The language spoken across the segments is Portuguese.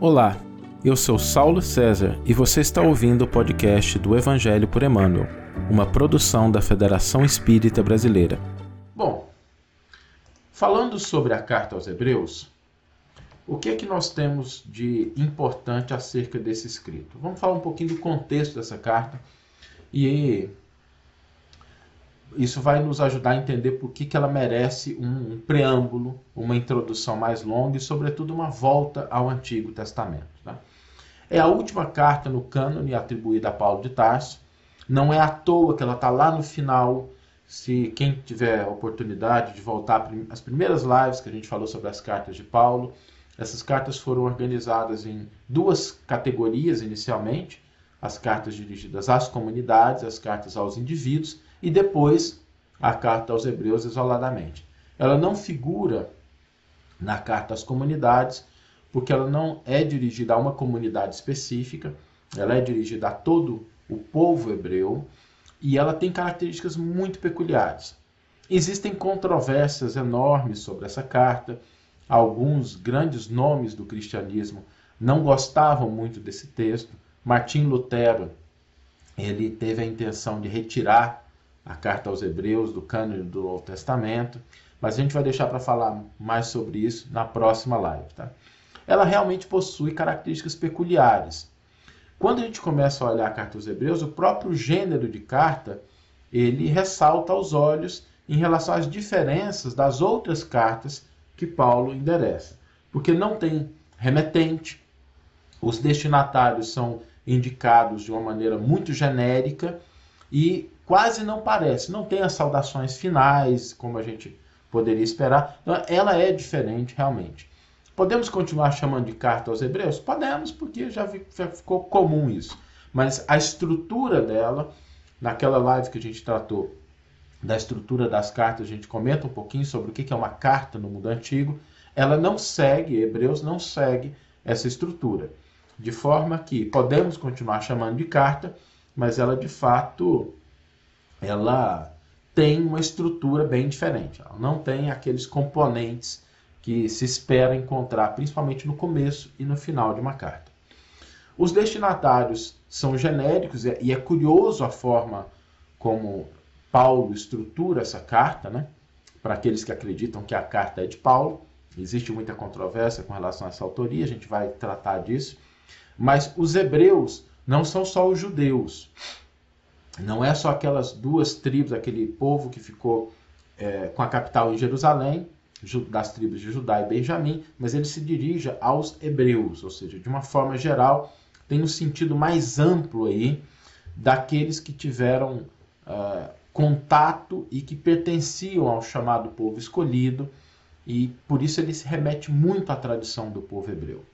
Olá, eu sou Saulo César e você está ouvindo o podcast do Evangelho por Emmanuel, uma produção da Federação Espírita Brasileira. Bom, falando sobre a carta aos Hebreus, o que é que nós temos de importante acerca desse escrito? Vamos falar um pouquinho do contexto dessa carta e isso vai nos ajudar a entender por que, que ela merece um, um preâmbulo, uma introdução mais longa e, sobretudo, uma volta ao Antigo Testamento. Tá? É a última carta no cânone atribuída a Paulo de Tarso. Não é à toa que ela está lá no final. Se quem tiver oportunidade de voltar às primeiras lives que a gente falou sobre as cartas de Paulo, essas cartas foram organizadas em duas categorias inicialmente: as cartas dirigidas às comunidades, as cartas aos indivíduos e depois a carta aos Hebreus isoladamente. Ela não figura na carta às comunidades, porque ela não é dirigida a uma comunidade específica, ela é dirigida a todo o povo hebreu e ela tem características muito peculiares. Existem controvérsias enormes sobre essa carta. Alguns grandes nomes do cristianismo não gostavam muito desse texto. Martim Lutero, ele teve a intenção de retirar a carta aos Hebreus, do cânone do Novo Testamento, mas a gente vai deixar para falar mais sobre isso na próxima live. Tá? Ela realmente possui características peculiares. Quando a gente começa a olhar a carta aos Hebreus, o próprio gênero de carta ele ressalta aos olhos em relação às diferenças das outras cartas que Paulo endereça, porque não tem remetente, os destinatários são indicados de uma maneira muito genérica e quase não parece, não tem as saudações finais, como a gente poderia esperar. Então, ela é diferente realmente. Podemos continuar chamando de carta aos Hebreus? Podemos, porque já, ficou comum isso. Mas a estrutura dela, naquela live que a gente tratou da estrutura das cartas, a gente comenta um pouquinho sobre o que é uma carta no mundo antigo. Ela não segue, Hebreus não segue essa estrutura. De forma que podemos continuar chamando de carta, mas ela de fato ela tem uma estrutura bem diferente. Ela não tem aqueles componentes que se espera encontrar, principalmente no começo e no final de uma carta. Os destinatários são genéricos e é curioso a forma como Paulo estrutura essa carta, né? Para aqueles que acreditam que a carta é de Paulo, existe muita controvérsia com relação a essa autoria, a gente vai tratar disso. Mas os hebreus não são só os judeus. Não é só aquelas duas tribos, aquele povo que ficou é, com a capital em Jerusalém, das tribos de Judá e Benjamim, mas ele se dirige aos hebreus, ou seja, de uma forma geral, tem um sentido mais amplo aí daqueles que tiveram uh, contato e que pertenciam ao chamado povo escolhido, e por isso ele se remete muito à tradição do povo hebreu.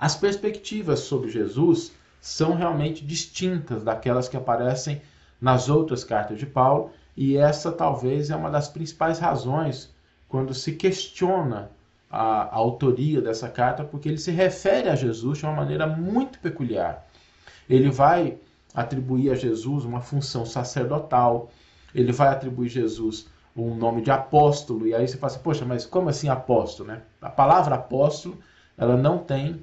As perspectivas sobre Jesus são realmente distintas daquelas que aparecem nas outras cartas de Paulo, e essa talvez é uma das principais razões quando se questiona a, a autoria dessa carta, porque ele se refere a Jesus de uma maneira muito peculiar. Ele vai atribuir a Jesus uma função sacerdotal, ele vai atribuir Jesus um nome de apóstolo, e aí você fala assim, poxa, mas como assim apóstolo? Né? A palavra apóstolo ela não tem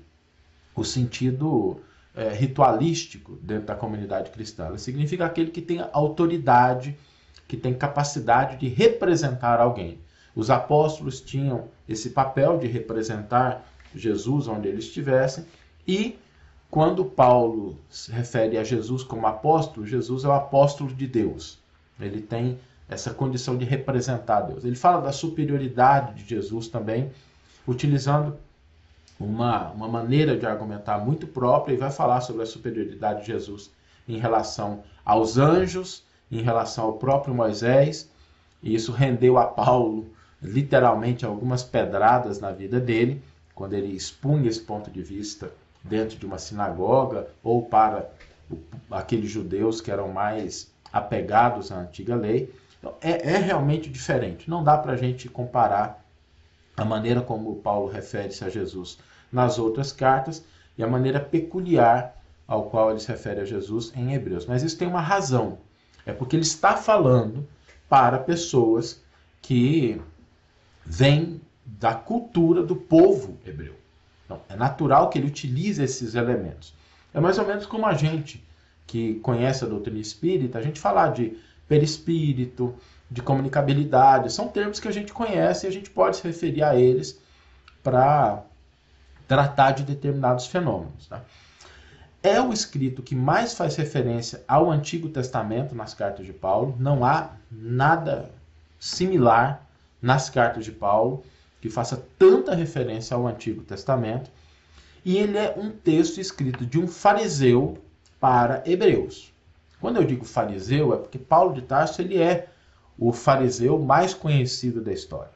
o sentido é, ritualístico dentro da comunidade cristã. Ela significa aquele que tem autoridade, que tem capacidade de representar alguém. Os apóstolos tinham esse papel de representar Jesus onde eles estivessem, e quando Paulo se refere a Jesus como apóstolo, Jesus é o apóstolo de Deus. Ele tem essa condição de representar Deus. Ele fala da superioridade de Jesus também, utilizando uma, uma maneira de argumentar muito própria e vai falar sobre a superioridade de Jesus em relação aos anjos, em relação ao próprio Moisés, e isso rendeu a Paulo literalmente algumas pedradas na vida dele, quando ele expunha esse ponto de vista dentro de uma sinagoga ou para aqueles judeus que eram mais apegados à antiga lei. Então, é, é realmente diferente. Não dá para a gente comparar a maneira como Paulo refere-se a Jesus nas outras cartas e a maneira peculiar ao qual ele se refere a Jesus em Hebreus. Mas isso tem uma razão. É porque ele está falando para pessoas que vêm da cultura do povo hebreu. Então, é natural que ele utilize esses elementos. É mais ou menos como a gente que conhece a doutrina espírita, a gente falar de perispírito, de comunicabilidade, são termos que a gente conhece e a gente pode se referir a eles para tratar de determinados fenômenos. Tá? É o escrito que mais faz referência ao Antigo Testamento nas cartas de Paulo, não há nada similar nas cartas de Paulo que faça tanta referência ao Antigo Testamento. E ele é um texto escrito de um fariseu para hebreus. Quando eu digo fariseu, é porque Paulo de Tarso ele é o fariseu mais conhecido da história.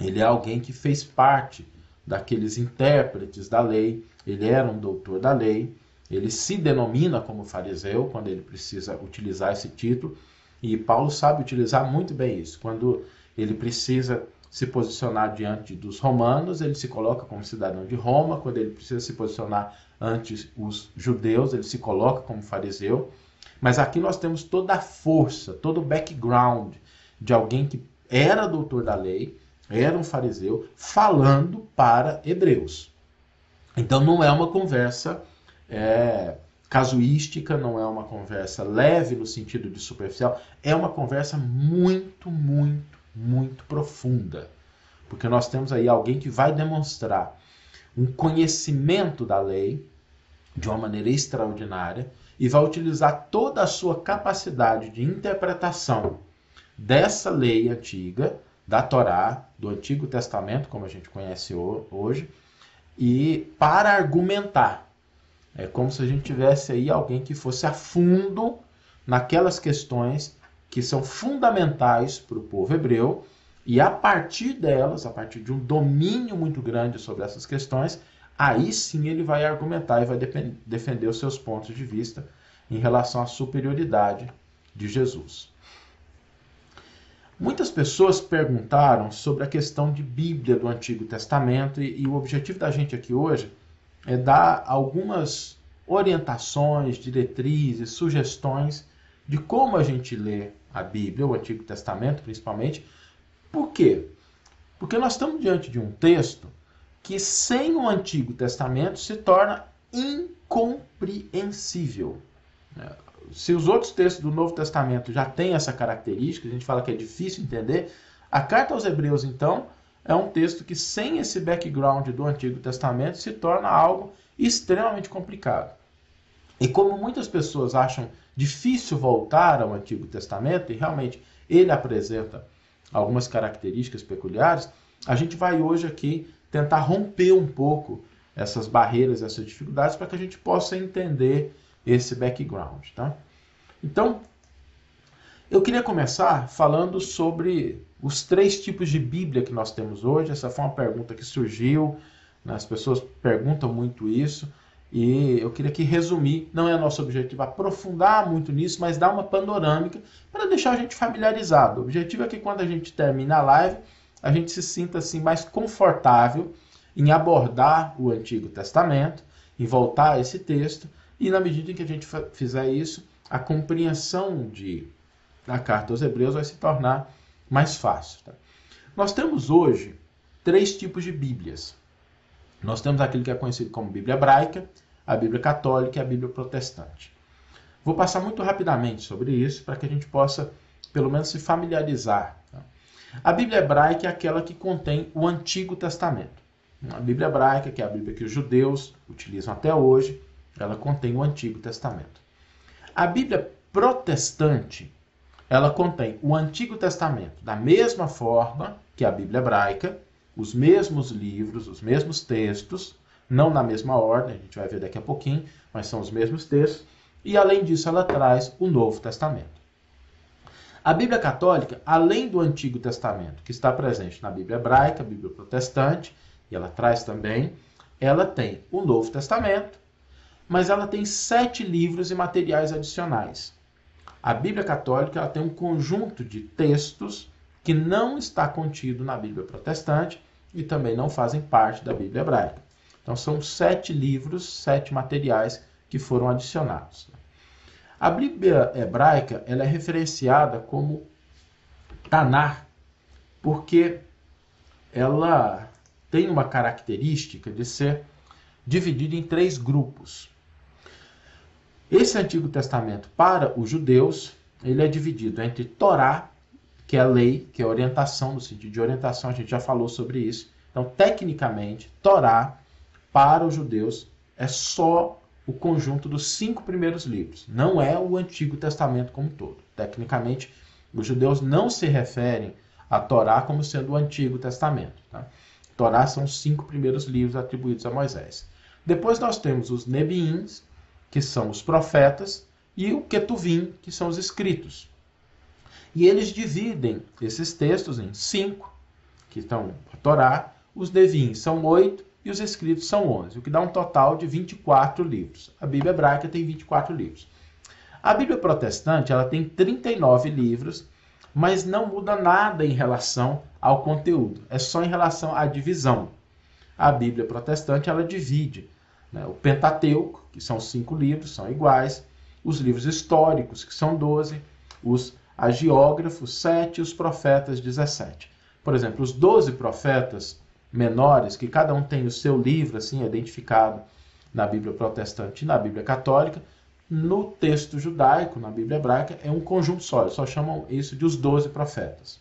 Ele é alguém que fez parte daqueles intérpretes da lei, ele era um doutor da lei, ele se denomina como fariseu quando ele precisa utilizar esse título, e Paulo sabe utilizar muito bem isso. Quando ele precisa se posicionar diante dos romanos, ele se coloca como cidadão de Roma, quando ele precisa se posicionar ante os judeus, ele se coloca como fariseu. Mas aqui nós temos toda a força, todo o background de alguém que era doutor da lei, era um fariseu, falando para hebreus. Então não é uma conversa é, casuística, não é uma conversa leve no sentido de superficial, é uma conversa muito, muito, muito profunda. Porque nós temos aí alguém que vai demonstrar um conhecimento da lei de uma maneira extraordinária e vai utilizar toda a sua capacidade de interpretação dessa lei antiga, da Torá, do Antigo Testamento, como a gente conhece hoje, e para argumentar. É como se a gente tivesse aí alguém que fosse a fundo naquelas questões que são fundamentais para o povo hebreu, e a partir delas, a partir de um domínio muito grande sobre essas questões, aí sim ele vai argumentar e vai defender os seus pontos de vista em relação à superioridade de Jesus. Muitas pessoas perguntaram sobre a questão de Bíblia do Antigo Testamento e, e o objetivo da gente aqui hoje é dar algumas orientações, diretrizes, sugestões de como a gente lê a Bíblia, o Antigo Testamento principalmente. Por quê? Porque nós estamos diante de um texto que sem o Antigo Testamento se torna incompreensível. Se os outros textos do Novo Testamento já têm essa característica, a gente fala que é difícil entender, a carta aos Hebreus, então, é um texto que, sem esse background do Antigo Testamento, se torna algo extremamente complicado. E como muitas pessoas acham difícil voltar ao Antigo Testamento, e realmente ele apresenta algumas características peculiares, a gente vai hoje aqui tentar romper um pouco essas barreiras, essas dificuldades, para que a gente possa entender esse background. Tá? Então, eu queria começar falando sobre os três tipos de Bíblia que nós temos hoje. Essa foi uma pergunta que surgiu, né? as pessoas perguntam muito isso. E eu queria aqui resumir, não é nosso objetivo aprofundar muito nisso, mas dar uma panorâmica para deixar a gente familiarizado. O objetivo é que quando a gente termina a live, a gente se sinta assim mais confortável em abordar o Antigo Testamento, em voltar a esse texto, e na medida em que a gente fizer isso, a compreensão de da carta aos Hebreus vai se tornar mais fácil. Tá? Nós temos hoje três tipos de Bíblias. Nós temos aquilo que é conhecido como Bíblia hebraica, a Bíblia católica e a Bíblia protestante. Vou passar muito rapidamente sobre isso para que a gente possa, pelo menos, se familiarizar a Bíblia hebraica é aquela que contém o Antigo Testamento. A Bíblia hebraica, que é a Bíblia que os judeus utilizam até hoje, ela contém o Antigo Testamento. A Bíblia protestante, ela contém o Antigo Testamento da mesma forma que a Bíblia hebraica, os mesmos livros, os mesmos textos, não na mesma ordem, a gente vai ver daqui a pouquinho, mas são os mesmos textos, e além disso ela traz o Novo Testamento. A Bíblia Católica, além do Antigo Testamento, que está presente na Bíblia Hebraica, Bíblia Protestante, e ela traz também, ela tem o Novo Testamento, mas ela tem sete livros e materiais adicionais. A Bíblia Católica tem um conjunto de textos que não está contido na Bíblia Protestante e também não fazem parte da Bíblia Hebraica. Então são sete livros, sete materiais que foram adicionados. A Bíblia hebraica ela é referenciada como Tanar, porque ela tem uma característica de ser dividido em três grupos. Esse Antigo Testamento, para os judeus, ele é dividido entre Torá, que é lei, que é orientação, no sentido de orientação, a gente já falou sobre isso. Então, tecnicamente, Torá, para os judeus, é só o conjunto dos cinco primeiros livros, não é o Antigo Testamento como todo. Tecnicamente, os judeus não se referem a Torá como sendo o Antigo Testamento. Tá? Torá são os cinco primeiros livros atribuídos a Moisés. Depois nós temos os Nebiins, que são os profetas, e o Ketuvim, que são os escritos. E eles dividem esses textos em cinco, que estão a Torá, os Nevim são oito e os escritos são onze, o que dá um total de 24 livros. A Bíblia hebraica tem 24 livros. A Bíblia protestante ela tem 39 livros, mas não muda nada em relação ao conteúdo, é só em relação à divisão. A Bíblia protestante ela divide né, o Pentateuco, que são cinco livros, são iguais, os livros históricos, que são 12, os agiógrafos, 7 e os profetas, 17. Por exemplo, os 12 profetas menores, que cada um tem o seu livro assim identificado na Bíblia protestante e na Bíblia católica, no texto judaico, na Bíblia hebraica, é um conjunto só, eles só chamam isso de os 12 profetas.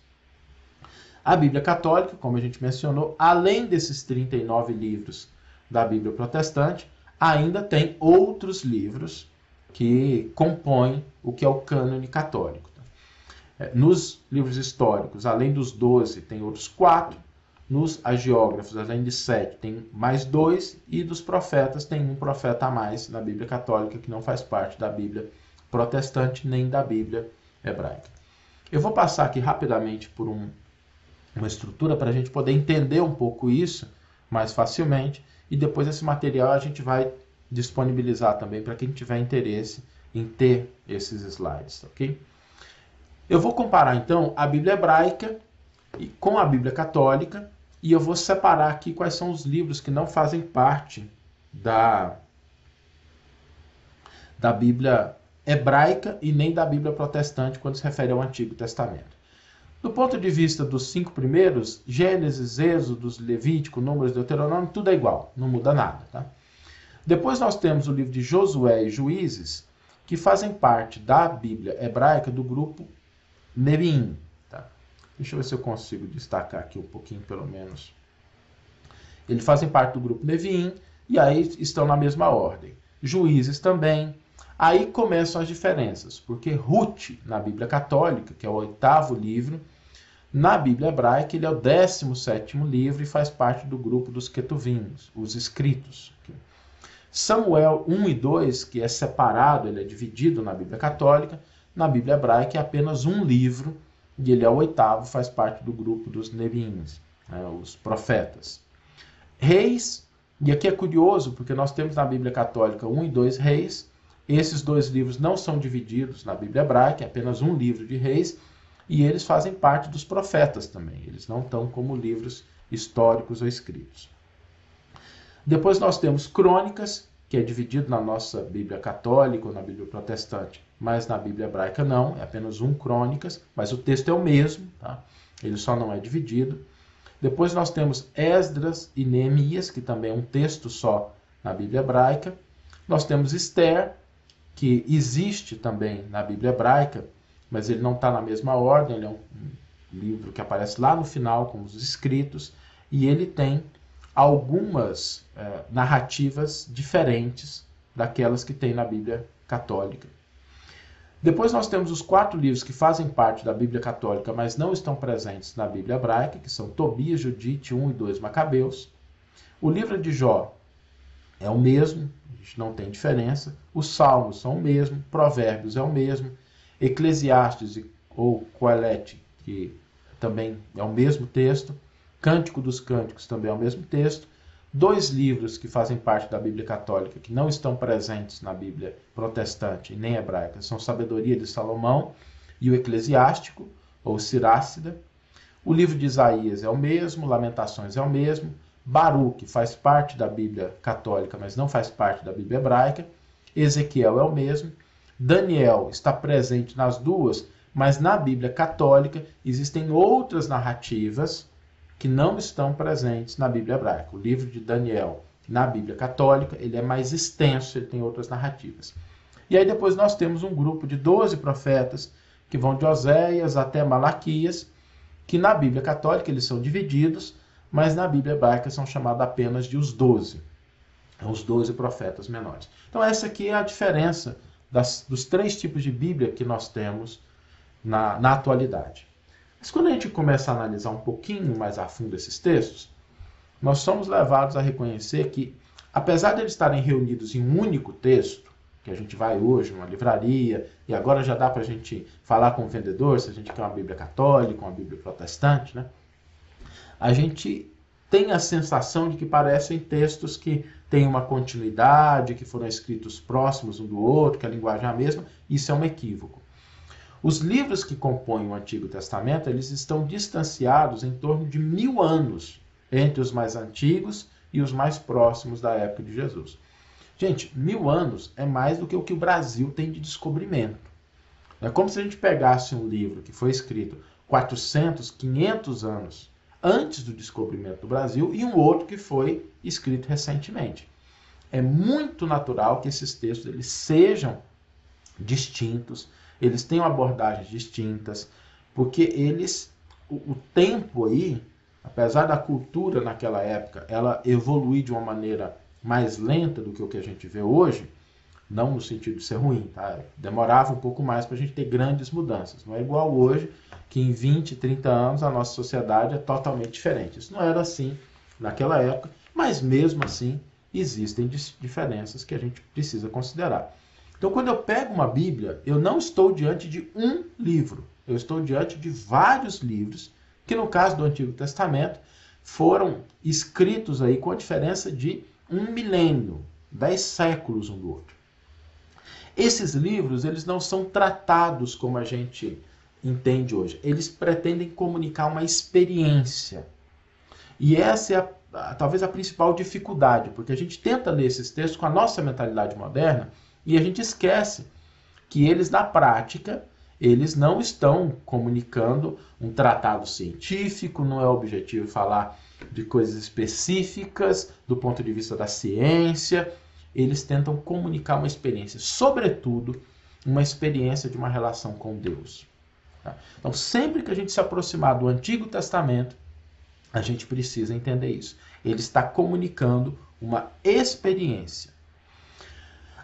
A Bíblia católica, como a gente mencionou, além desses 39 livros da Bíblia protestante, ainda tem outros livros que compõem o que é o cânone católico. É, nos livros históricos, além dos 12, tem outros quatro. Nos agiógrafos, além de sete, tem mais dois. E dos profetas, tem um profeta a mais na Bíblia católica, que não faz parte da Bíblia protestante nem da Bíblia hebraica. Eu vou passar aqui rapidamente por um, uma estrutura para a gente poder entender um pouco isso mais facilmente. E depois esse material a gente vai disponibilizar também para quem tiver interesse em ter esses slides, ok? Eu vou comparar então a Bíblia hebraica com a Bíblia católica e eu vou separar aqui quais são os livros que não fazem parte da da Bíblia hebraica e nem da Bíblia protestante quando se refere ao Antigo Testamento. Do ponto de vista dos cinco primeiros, Gênesis, Êxodo, Levítico, Números, Deuteronômio, tudo é igual, não muda nada. Tá? Depois nós temos o livro de Josué e Juízes, que fazem parte da Bíblia hebraica do grupo Neviim. Deixa eu ver se eu consigo destacar aqui um pouquinho, pelo menos. Eles fazem parte do grupo Neviim e aí estão na mesma ordem. Juízes também. Aí começam as diferenças, porque Ruth, na Bíblia Católica, que é o oitavo livro, na Bíblia Hebraica ele é o décimo sétimo livro e faz parte do grupo dos Ketuvinos, os escritos. Samuel 1 e 2, que é separado, ele é dividido na Bíblia Católica, na Bíblia Hebraica é apenas um livro, e ele é o oitavo, faz parte do grupo dos Neviins, né, os profetas. Reis, e aqui é curioso, porque nós temos na Bíblia Católica 1 e 2 reis, esses dois livros não são divididos na Bíblia Hebraica, é apenas um livro de reis, e eles fazem parte dos profetas também, eles não estão como livros históricos ou escritos. Depois nós temos crônicas, que é dividido na nossa Bíblia católica ou na Bíblia protestante, mas na Bíblia hebraica não, é apenas um crônicas, mas o texto é o mesmo, tá? ele só não é dividido. Depois nós temos Esdras e Neemias, que também é um texto só na Bíblia hebraica. Nós temos Esther, que existe também na Bíblia hebraica, mas ele não está na mesma ordem, ele é um livro que aparece lá no final com os escritos, e ele tem algumas é, narrativas diferentes daquelas que tem na Bíblia católica. Depois nós temos os quatro livros que fazem parte da Bíblia católica, mas não estão presentes na Bíblia hebraica, que são Tobias, Judite, 1 e 2 Macabeus. O livro de Jó é o mesmo, a gente não tem diferença. Os Salmos são o mesmo, Provérbios é o mesmo, Eclesiastes ou Coelete, que também é o mesmo texto. Cântico dos Cânticos também é o mesmo texto. Dois livros que fazem parte da Bíblia Católica, que não estão presentes na Bíblia protestante nem hebraica, são Sabedoria de Salomão e o Eclesiástico, ou Sirácida. O livro de Isaías é o mesmo, Lamentações é o mesmo. Baruch faz parte da Bíblia católica, mas não faz parte da Bíblia hebraica. Ezequiel é o mesmo. Daniel está presente nas duas, mas na Bíblia católica existem outras narrativas que não estão presentes na Bíblia hebraica. O livro de Daniel, na Bíblia católica, ele é mais extenso, ele tem outras narrativas. E aí depois nós temos um grupo de 12 profetas que vão de Oséias até Malaquias, que na Bíblia católica eles são divididos, mas na Bíblia hebraica são chamados apenas de os 12. Os 12 profetas menores. Então essa aqui é a diferença das, dos três tipos de Bíblia que nós temos na, na atualidade. Mas quando a gente começa a analisar um pouquinho mais a fundo esses textos, nós somos levados a reconhecer que, apesar de eles estarem reunidos em um único texto, que a gente vai hoje numa livraria, e agora já dá para a gente falar com o vendedor se a gente quer uma Bíblia católica, uma Bíblia protestante, né? A gente tem a sensação de que parecem textos que têm uma continuidade, que foram escritos próximos um do outro, que a linguagem é a mesma. Isso é um equívoco. Os livros que compõem o Antigo Testamento, eles estão distanciados em torno de mil anos entre os mais antigos e os mais próximos da época de Jesus. Gente, mil anos é mais do que o que o Brasil tem de descobrimento. É como se a gente pegasse um livro que foi escrito 400, 500 anos antes do descobrimento do Brasil e um outro que foi escrito recentemente. É muito natural que esses textos eles sejam distintos, eles tenham abordagens distintas, porque eles, o, o tempo aí, apesar da cultura naquela época, ela evoluir de uma maneira mais lenta do que o que a gente vê hoje, não no sentido de ser ruim, tá? Demorava um pouco mais para a gente ter grandes mudanças. Não é igual hoje, que em 20, 30 anos a nossa sociedade é totalmente diferente. Isso não era assim naquela época, mas mesmo assim existem diferenças que a gente precisa considerar. Então, quando eu pego uma Bíblia, eu não estou diante de um livro, eu estou diante de vários livros, que no caso do Antigo Testamento foram escritos aí com a diferença de um milênio, dez séculos um do outro. Esses livros, eles não são tratados como a gente entende hoje. Eles pretendem comunicar uma experiência. E essa é a, talvez a principal dificuldade, porque a gente tenta ler esses textos com a nossa mentalidade moderna e a gente esquece que eles, na prática, eles não estão comunicando um tratado científico, não é objetivo falar de coisas específicas do ponto de vista da ciência. Eles tentam comunicar uma experiência, sobretudo uma experiência de uma relação com Deus. Tá? Então, sempre que a gente se aproximar do Antigo Testamento, a gente precisa entender isso. Ele está comunicando uma experiência.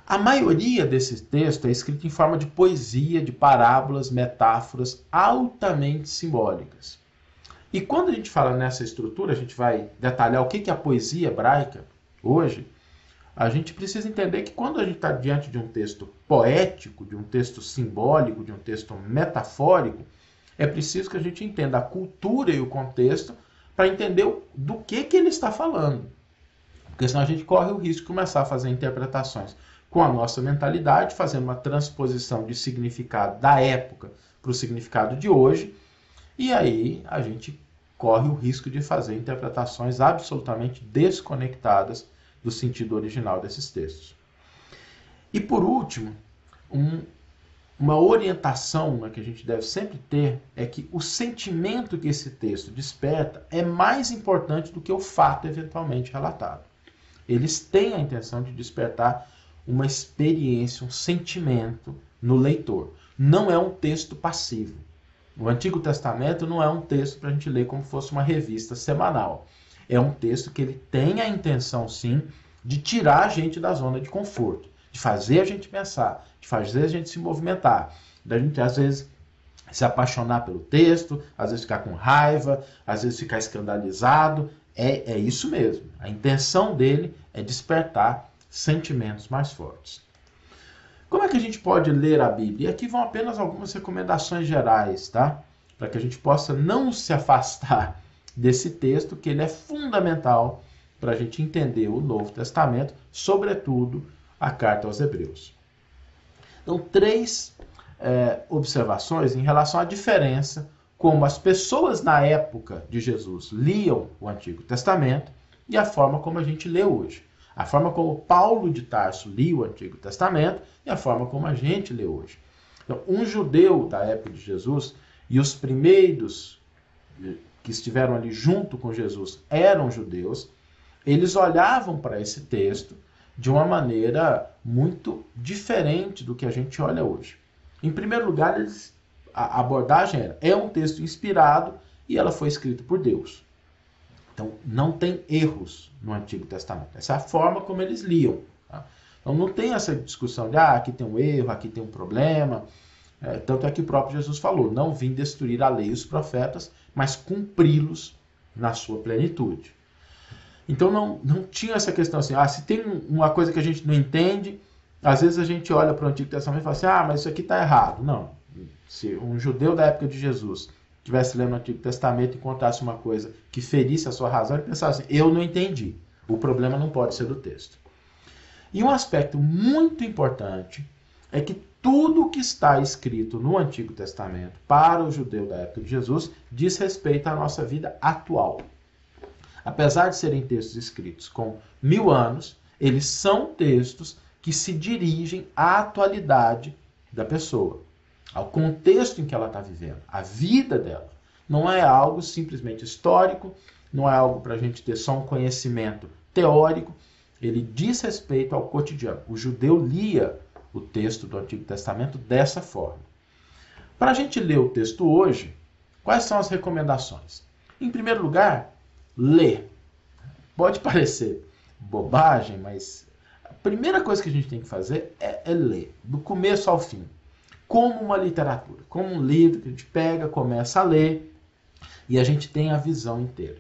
A maioria desse texto é escrito em forma de poesia, de parábolas, metáforas altamente simbólicas. E quando a gente fala nessa estrutura, a gente vai detalhar o que é a poesia hebraica hoje. A gente precisa entender que quando a gente está diante de um texto poético, de um texto simbólico, de um texto metafórico, é preciso que a gente entenda a cultura e o contexto para entender do que, que ele está falando. Porque senão a gente corre o risco de começar a fazer interpretações com a nossa mentalidade, fazendo uma transposição de significado da época para o significado de hoje, e aí a gente corre o risco de fazer interpretações absolutamente desconectadas do sentido original desses textos. E por último, um, uma orientação né, que a gente deve sempre ter é que o sentimento que esse texto desperta é mais importante do que o fato eventualmente relatado. Eles têm a intenção de despertar uma experiência, um sentimento no leitor. Não é um texto passivo. O Antigo Testamento não é um texto para a gente ler como fosse uma revista semanal. É um texto que ele tem a intenção, sim, de tirar a gente da zona de conforto, de fazer a gente pensar, de fazer a gente se movimentar, da gente, às vezes, se apaixonar pelo texto, às vezes ficar com raiva, às vezes ficar escandalizado. É, é isso mesmo. A intenção dele é despertar sentimentos mais fortes. Como é que a gente pode ler a Bíblia? E aqui vão apenas algumas recomendações gerais, tá? Para que a gente possa não se afastar desse texto, que ele é fundamental para a gente entender o Novo Testamento, sobretudo a carta aos Hebreus. Então, três é, observações em relação à diferença como as pessoas na época de Jesus liam o Antigo Testamento e a forma como a gente lê hoje. A forma como Paulo de Tarso lia o Antigo Testamento e a forma como a gente lê hoje. Então, um judeu da época de Jesus e os primeiros que estiveram ali junto com Jesus eram judeus, eles olhavam para esse texto de uma maneira muito diferente do que a gente olha hoje. Em primeiro lugar, eles, a abordagem era: é um texto inspirado e ela foi escrita por Deus. Então, não tem erros no Antigo Testamento. Essa é a forma como eles liam. Tá? Então, não tem essa discussão de, ah, aqui tem um erro, aqui tem um problema. É, tanto é que o próprio Jesus falou: não vim destruir a lei e os profetas, mas cumpri-los na sua plenitude. Então não, não tinha essa questão assim, ah, se tem uma coisa que a gente não entende, às vezes a gente olha para o Antigo Testamento e fala assim, ah, mas isso aqui está errado. Não. Se um judeu da época de Jesus estivesse lendo o Antigo Testamento e encontrasse uma coisa que ferisse a sua razão, ele pensasse assim, eu não entendi. O problema não pode ser do texto. E um aspecto muito importante é que tudo que está escrito no Antigo Testamento para o judeu da época de Jesus diz respeito à nossa vida atual. Apesar de serem textos escritos com mil anos, eles são textos que se dirigem à atualidade da pessoa, ao contexto em que ela está vivendo, à vida dela. Não é algo simplesmente histórico, não é algo para a gente ter só um conhecimento teórico, ele diz respeito ao cotidiano. O judeu lia o texto do Antigo Testamento dessa forma. Para a gente ler o texto hoje, quais são as recomendações? Em primeiro lugar, ler. Pode parecer bobagem, mas a primeira coisa que a gente tem que fazer é, é ler, do começo ao fim. Como uma literatura, como um livro que a gente pega, começa a ler e a gente tem a visão inteira.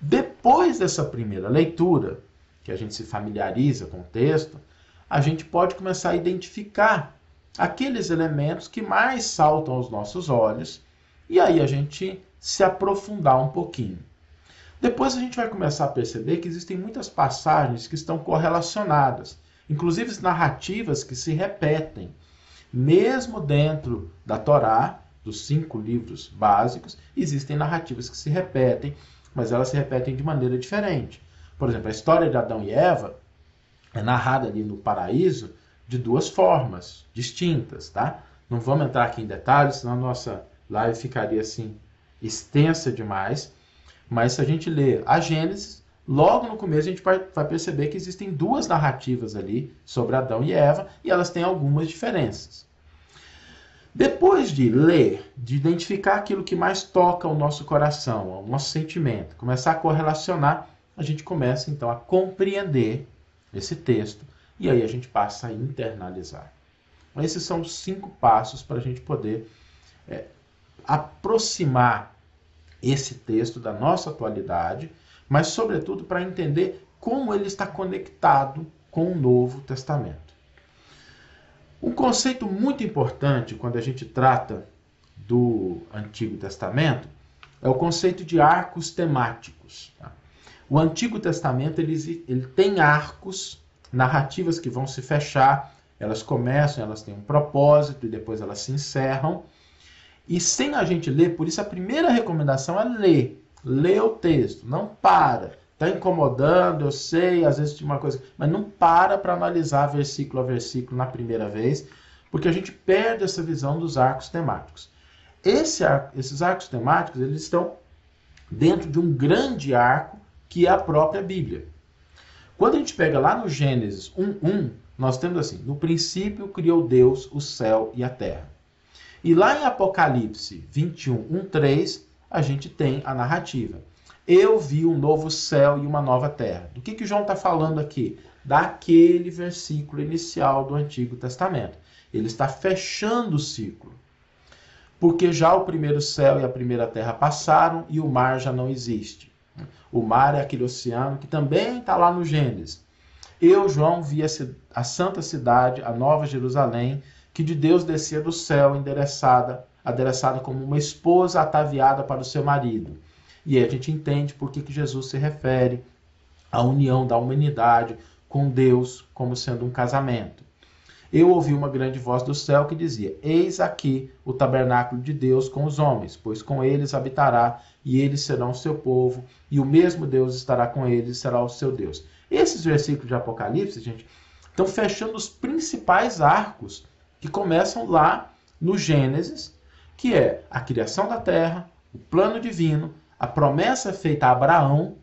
Depois dessa primeira leitura, que a gente se familiariza com o texto, a gente pode começar a identificar aqueles elementos que mais saltam aos nossos olhos e aí a gente se aprofundar um pouquinho. Depois a gente vai começar a perceber que existem muitas passagens que estão correlacionadas, inclusive narrativas que se repetem. Mesmo dentro da Torá, dos cinco livros básicos, existem narrativas que se repetem, mas elas se repetem de maneira diferente. Por exemplo, a história de Adão e Eva é narrada ali no paraíso de duas formas distintas, tá? Não vamos entrar aqui em detalhes, senão a nossa live ficaria assim extensa demais. Mas se a gente ler a Gênesis, logo no começo a gente vai, perceber que existem duas narrativas ali sobre Adão e Eva e elas têm algumas diferenças. Depois de ler, de identificar aquilo que mais toca o nosso coração, o nosso sentimento, começar a correlacionar, a gente começa então a compreender esse texto e aí a gente passa a internalizar. Esses são os cinco passos para a gente poder é, aproximar esse texto da nossa atualidade, mas, sobretudo, para entender como ele está conectado com o Novo Testamento. Um conceito muito importante quando a gente trata do Antigo Testamento é o conceito de arcos temáticos. Tá? O Antigo Testamento ele, ele tem arcos, narrativas que vão se fechar, elas começam, elas têm um propósito e depois elas se encerram. E sem a gente ler, por isso a primeira recomendação é ler. Lê o texto, não para. Está incomodando, eu sei, às vezes tem uma coisa, mas não para para analisar versículo a versículo na primeira vez, porque a gente perde essa visão dos arcos temáticos. Esse esses arcos temáticos eles estão dentro de um grande arco que é a própria Bíblia. Quando a gente pega lá no Gênesis 1:1, nós temos assim: no princípio criou Deus o céu e a terra. E lá em Apocalipse 21, 1, 3, a gente tem a narrativa. Eu vi um novo céu e uma nova terra. Do que, que João está falando aqui? Daquele versículo inicial do Antigo Testamento. Ele está fechando o ciclo. Porque já o primeiro céu e a primeira terra passaram e o mar já não existe. O mar é aquele oceano que também está lá no Gênesis. Eu, João, vi a santa cidade, a nova Jerusalém, que de Deus descia do céu, endereçada, adereçada como uma esposa ataviada para o seu marido. E aí a gente entende por que, que Jesus se refere à união da humanidade com Deus como sendo um casamento. Eu ouvi uma grande voz do céu que dizia: Eis aqui o tabernáculo de Deus com os homens, pois com eles habitará, e eles serão o seu povo, e o mesmo Deus estará com eles e será o seu Deus. Esses versículos de Apocalipse, gente, estão fechando os principais arcos que começam lá no Gênesis, que é a criação da terra, o plano divino, a promessa feita a Abraão,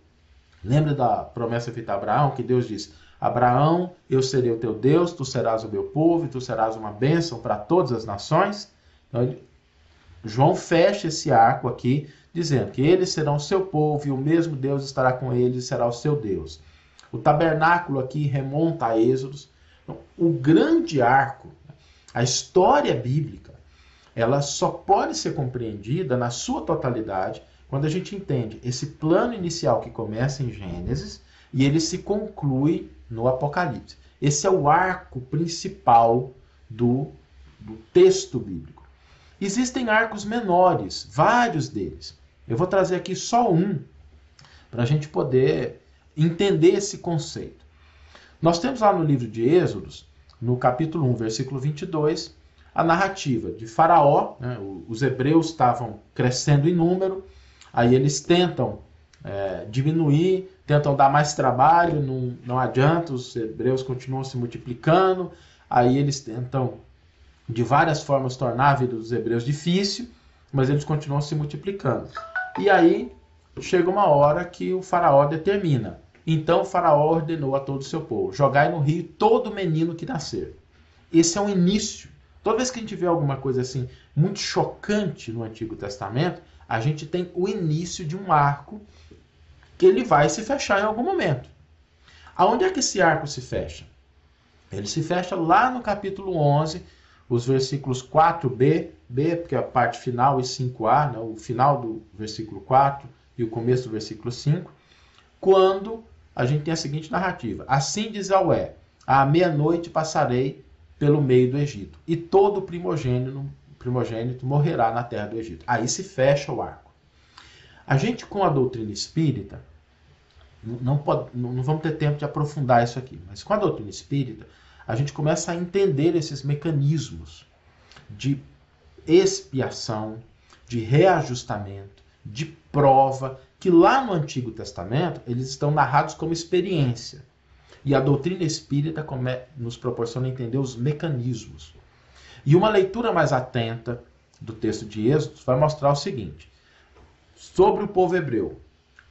lembra da promessa feita a Abraão, que Deus diz: Abraão, eu serei o teu Deus, tu serás o meu povo, e tu serás uma bênção para todas as nações. Então, João fecha esse arco aqui, dizendo que eles serão o seu povo e o mesmo Deus estará com eles e será o seu Deus. O tabernáculo aqui remonta a Êxodos. Então, o grande arco, a história bíblica, ela só pode ser compreendida na sua totalidade quando a gente entende esse plano inicial que começa em Gênesis e ele se conclui no Apocalipse. Esse é o arco principal do, do texto bíblico. Existem arcos menores, vários deles. Eu vou trazer aqui só um para a gente poder entender esse conceito. Nós temos lá no livro de Êxodos, no capítulo 1, versículo 22, a narrativa de Faraó. Né? Os hebreus estavam crescendo em número, aí eles tentam é, diminuir, tentam dar mais trabalho, não, não adianta, os hebreus continuam se multiplicando, aí eles tentam de várias formas tornar a vida dos hebreus difícil, mas eles continuam se multiplicando. E aí chega uma hora que o faraó determina. Então o faraó ordenou a todo o seu povo: jogai no rio todo menino que nascer. Esse é o início. Toda vez que a gente vê alguma coisa assim muito chocante no Antigo Testamento, a gente tem o início de um arco que ele vai se fechar em algum momento. Aonde é que esse arco se fecha? Ele se fecha lá no capítulo 11, os versículos 4b, b, porque é a parte final, e 5a, né, o final do versículo 4 e o começo do versículo 5, quando a gente tem a seguinte narrativa: Assim diz Aué, à meia-noite passarei pelo meio do Egito, e todo primogênito, primogênito morrerá na terra do Egito. Aí se fecha o arco. A gente, com a doutrina espírita, não, pode, não vamos ter tempo de aprofundar isso aqui, mas com a doutrina espírita, a gente começa a entender esses mecanismos de expiação, de reajustamento, de prova, que lá no Antigo Testamento eles estão narrados como experiência. E a doutrina espírita nos proporciona entender os mecanismos. E uma leitura mais atenta do texto de Êxodo vai mostrar o seguinte: sobre o povo hebreu.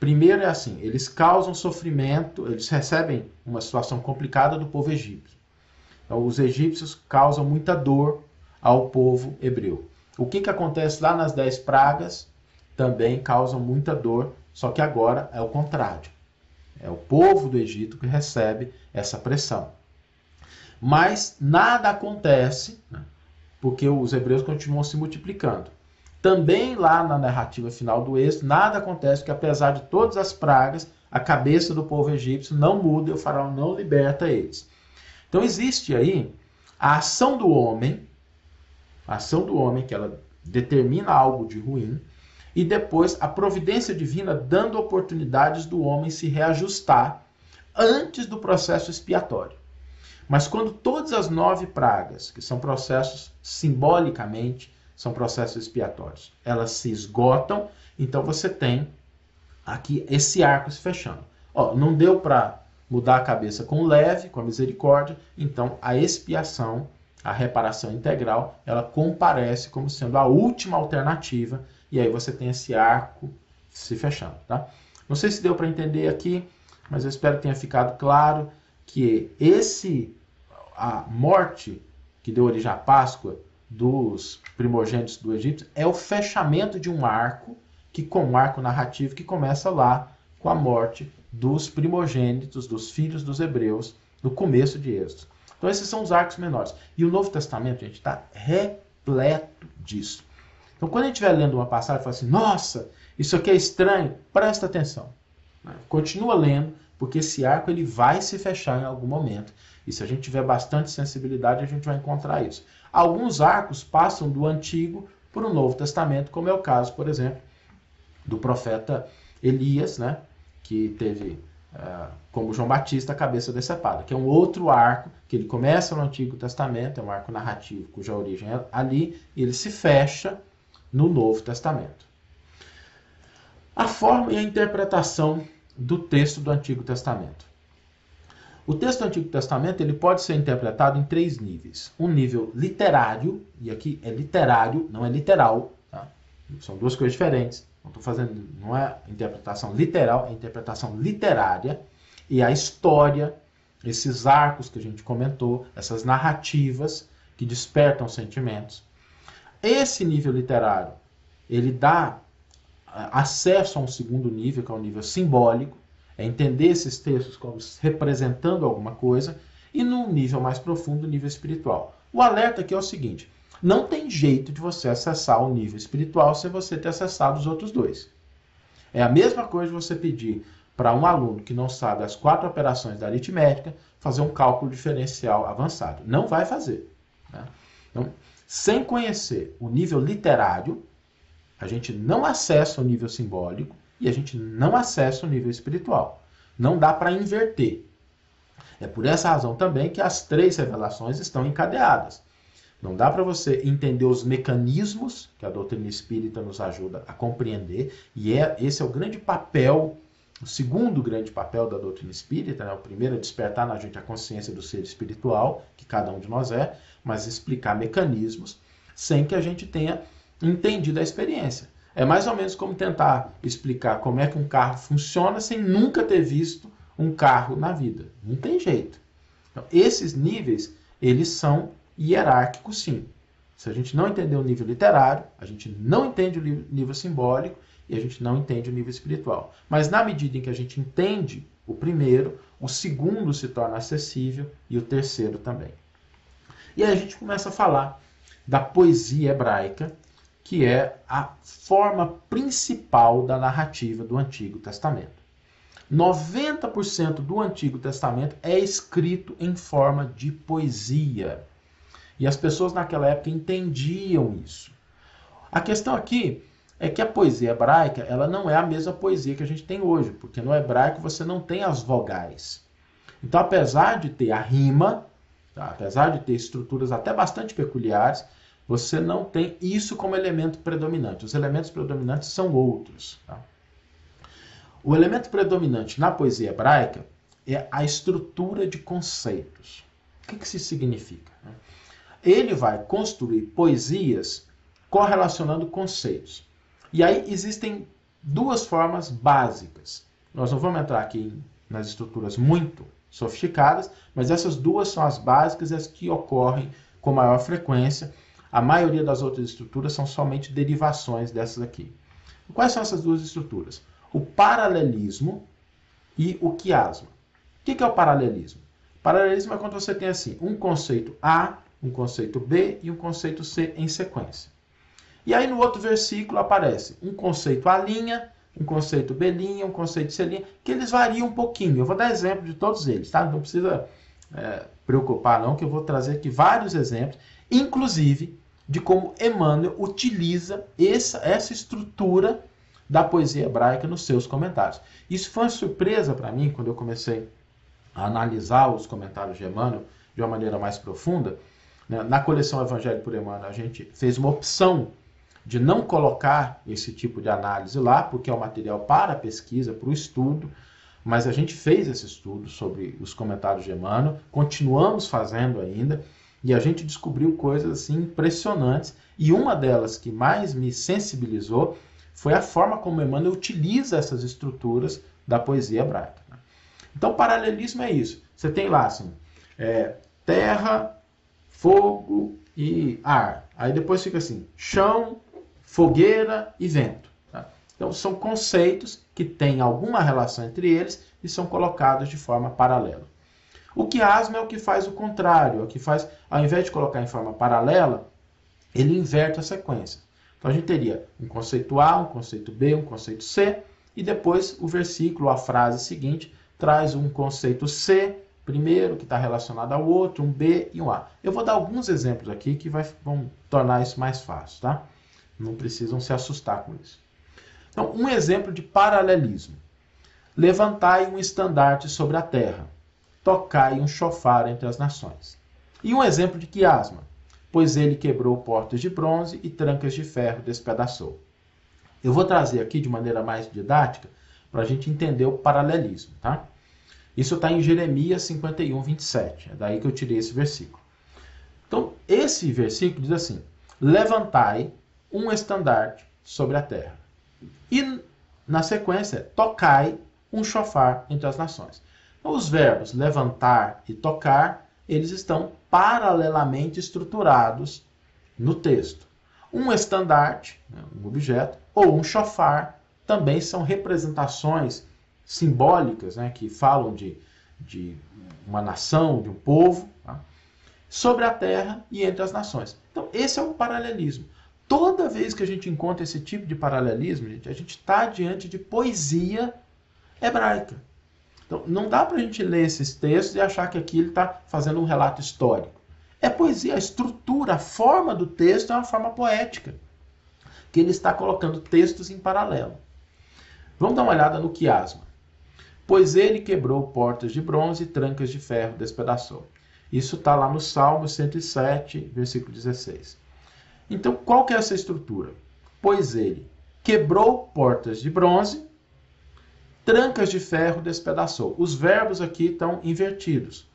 Primeiro é assim, eles causam sofrimento, eles recebem uma situação complicada do povo egípcio. Então, os egípcios causam muita dor ao povo hebreu. O que, que acontece lá nas dez pragas também causam muita dor, só que agora é o contrário. É o povo do Egito que recebe essa pressão. Mas nada acontece, né, porque os hebreus continuam se multiplicando. Também lá na narrativa final do Êxodo, nada acontece, porque apesar de todas as pragas, a cabeça do povo egípcio não muda e o faraó não liberta eles. Então existe aí a ação do homem, a ação do homem que ela determina algo de ruim, e depois a providência divina dando oportunidades do homem se reajustar antes do processo expiatório. Mas quando todas as nove pragas, que são processos simbolicamente, são processos expiatórios, elas se esgotam, então você tem aqui esse arco se fechando. Ó, não deu para mudar a cabeça com leve, com a misericórdia, então a expiação, a reparação integral, ela comparece como sendo a última alternativa, e aí você tem esse arco se fechando, tá? Não sei se deu para entender aqui, mas eu espero que tenha ficado claro que esse a morte que deu origem à Páscoa dos primogênitos do Egito é o fechamento de um arco que com um arco narrativo que começa lá com a morte dos primogênitos, dos filhos dos hebreus, no começo de Êxodo. Então, esses são os arcos menores. E o Novo Testamento, gente, está repleto disso. Então, quando a gente estiver lendo uma passagem e fala assim, nossa, isso aqui é estranho, presta atenção. Continua lendo, porque esse arco ele vai se fechar em algum momento. E se a gente tiver bastante sensibilidade, a gente vai encontrar isso. Alguns arcos passam do Antigo para o Novo Testamento, como é o caso, por exemplo, do profeta Elias, né? que teve uh, como João Batista a cabeça decepada, que é um outro arco que ele começa no Antigo Testamento, é um arco narrativo cuja origem é ali, e ele se fecha no Novo Testamento. A forma e a interpretação do texto do Antigo Testamento. O texto do Antigo Testamento ele pode ser interpretado em três níveis. Um nível literário, e aqui é literário, não é literal, tá? são duas coisas diferentes. não estou fazendo, não é interpretação literal, é interpretação literária e a história, esses arcos que a gente comentou, essas narrativas que despertam sentimentos. Esse nível literário, ele dá acesso a um segundo nível, que é o um nível simbólico, é entender esses textos como representando alguma coisa, e no nível mais profundo, nível espiritual. O alerta aqui é o seguinte: não tem jeito de você acessar o nível espiritual sem você ter acessado os outros dois. É a mesma coisa você pedir para um aluno que não sabe as quatro operações da aritmética fazer um cálculo diferencial avançado. Não vai fazer. Né? Então, sem conhecer o nível literário, a gente não acessa o nível simbólico e a gente não acessa o nível espiritual. Não dá para inverter. É por essa razão também que as três revelações estão encadeadas. Não dá para você entender os mecanismos que a doutrina espírita nos ajuda a compreender, e é esse é o grande papel, o segundo grande papel da doutrina espírita, né? o primeiro é despertar na gente a consciência do ser espiritual, que cada um de nós é, mas explicar mecanismos sem que a gente tenha entendido a experiência. É mais ou menos como tentar explicar como é que um carro funciona sem nunca ter visto um carro na vida. Não tem jeito. Então, esses níveis, eles são hierárquicos, sim. Se a gente não entender o nível literário, a gente não entende o nível simbólico e a gente não entende o nível espiritual. Mas na medida em que a gente entende o primeiro, o segundo se torna acessível e o terceiro também. E aí a gente começa a falar da poesia hebraica, que é a forma principal da narrativa do Antigo Testamento. 90% do Antigo Testamento é escrito em forma de poesia. E as pessoas naquela época entendiam isso. A questão aqui é que a poesia hebraica ela não é a mesma poesia que a gente tem hoje, porque no hebraico você não tem as vogais. Então, apesar de ter a rima, tá? apesar de ter estruturas até bastante peculiares, você não tem isso como elemento predominante. Os elementos predominantes são outros. Tá? O elemento predominante na poesia hebraica é a estrutura de conceitos. O que, que isso significa? Ele vai construir poesias correlacionando conceitos. E aí existem duas formas básicas. Nós não vamos entrar aqui nas estruturas muito sofisticadas, mas essas duas são as básicas e as que ocorrem com maior frequência. A maioria das outras estruturas são somente derivações dessas aqui. Quais são essas duas estruturas? o paralelismo e o quiasma. O que é o paralelismo? Paralelismo é quando você tem assim um conceito A, um conceito B e um conceito C em sequência. E aí no outro versículo aparece um conceito A', um conceito B', um conceito C', que eles variam um pouquinho. Eu vou dar exemplo de todos eles, tá? Não precisa é, preocupar não, que eu vou trazer aqui vários exemplos, inclusive de como Emmanuel utiliza essa, essa estrutura da poesia hebraica nos seus comentários. Isso foi uma surpresa para mim quando eu comecei a analisar os comentários de Emmanuel de uma maneira mais profunda. Né? Na coleção Evangelho por Emmanuel, a gente fez uma opção de não colocar esse tipo de análise lá, porque é um material para pesquisa, para o estudo, mas a gente fez esse estudo sobre os comentários de Emmanuel, continuamos fazendo ainda, e a gente descobriu coisas assim impressionantes, e uma delas que mais me sensibilizou foi a forma como Emmanuel utiliza essas estruturas da poesia hebraica. Né? Então, paralelismo é isso. Você tem lá assim, é, terra, fogo e ar. Aí depois fica assim, chão, fogueira e vento. Tá? Então, são conceitos que têm alguma relação entre eles e são colocados de forma paralela. O quiasma é o que faz o contrário, é o que faz, ao invés de colocar em forma paralela, ele inverte a sequência. Então a gente teria um conceito A, um conceito B, um conceito C, e depois o versículo, a frase seguinte, traz um conceito C primeiro, que está relacionado ao outro, um B e um A. Eu vou dar alguns exemplos aqui que vai, vão tornar isso mais fácil, tá? Não precisam se assustar com isso. Então, um exemplo de paralelismo. Levantai um estandarte sobre a terra, tocai um chofar entre as nações. E um exemplo de quiasma pois ele quebrou portas de bronze e trancas de ferro despedaçou. Eu vou trazer aqui de maneira mais didática para a gente entender o paralelismo, tá? Isso está em Jeremias 51, 27. É daí que eu tirei esse versículo. Então, esse versículo diz assim: Levantai um estandarte sobre a terra. E na sequência, tocai um chofar entre as nações. Então, os verbos levantar e tocar, eles estão paralelamente estruturados no texto. Um estandarte, né, um objeto, ou um chofar, também são representações simbólicas né, que falam de, de uma nação, de um povo, tá? sobre a terra e entre as nações. Então, esse é um paralelismo. Toda vez que a gente encontra esse tipo de paralelismo, gente, a gente está diante de poesia hebraica. Então, não dá para a gente ler esses textos e achar que aqui ele está fazendo um relato histórico. É poesia, a estrutura, a forma do texto é uma forma poética, que ele está colocando textos em paralelo. Vamos dar uma olhada no quiasma. Pois ele quebrou portas de bronze e trancas de ferro despedaçou. Isso está lá no Salmo 107, versículo 16. Então, qual que é essa estrutura? Pois ele quebrou portas de bronze, trancas de ferro despedaçou. Os verbos aqui estão invertidos.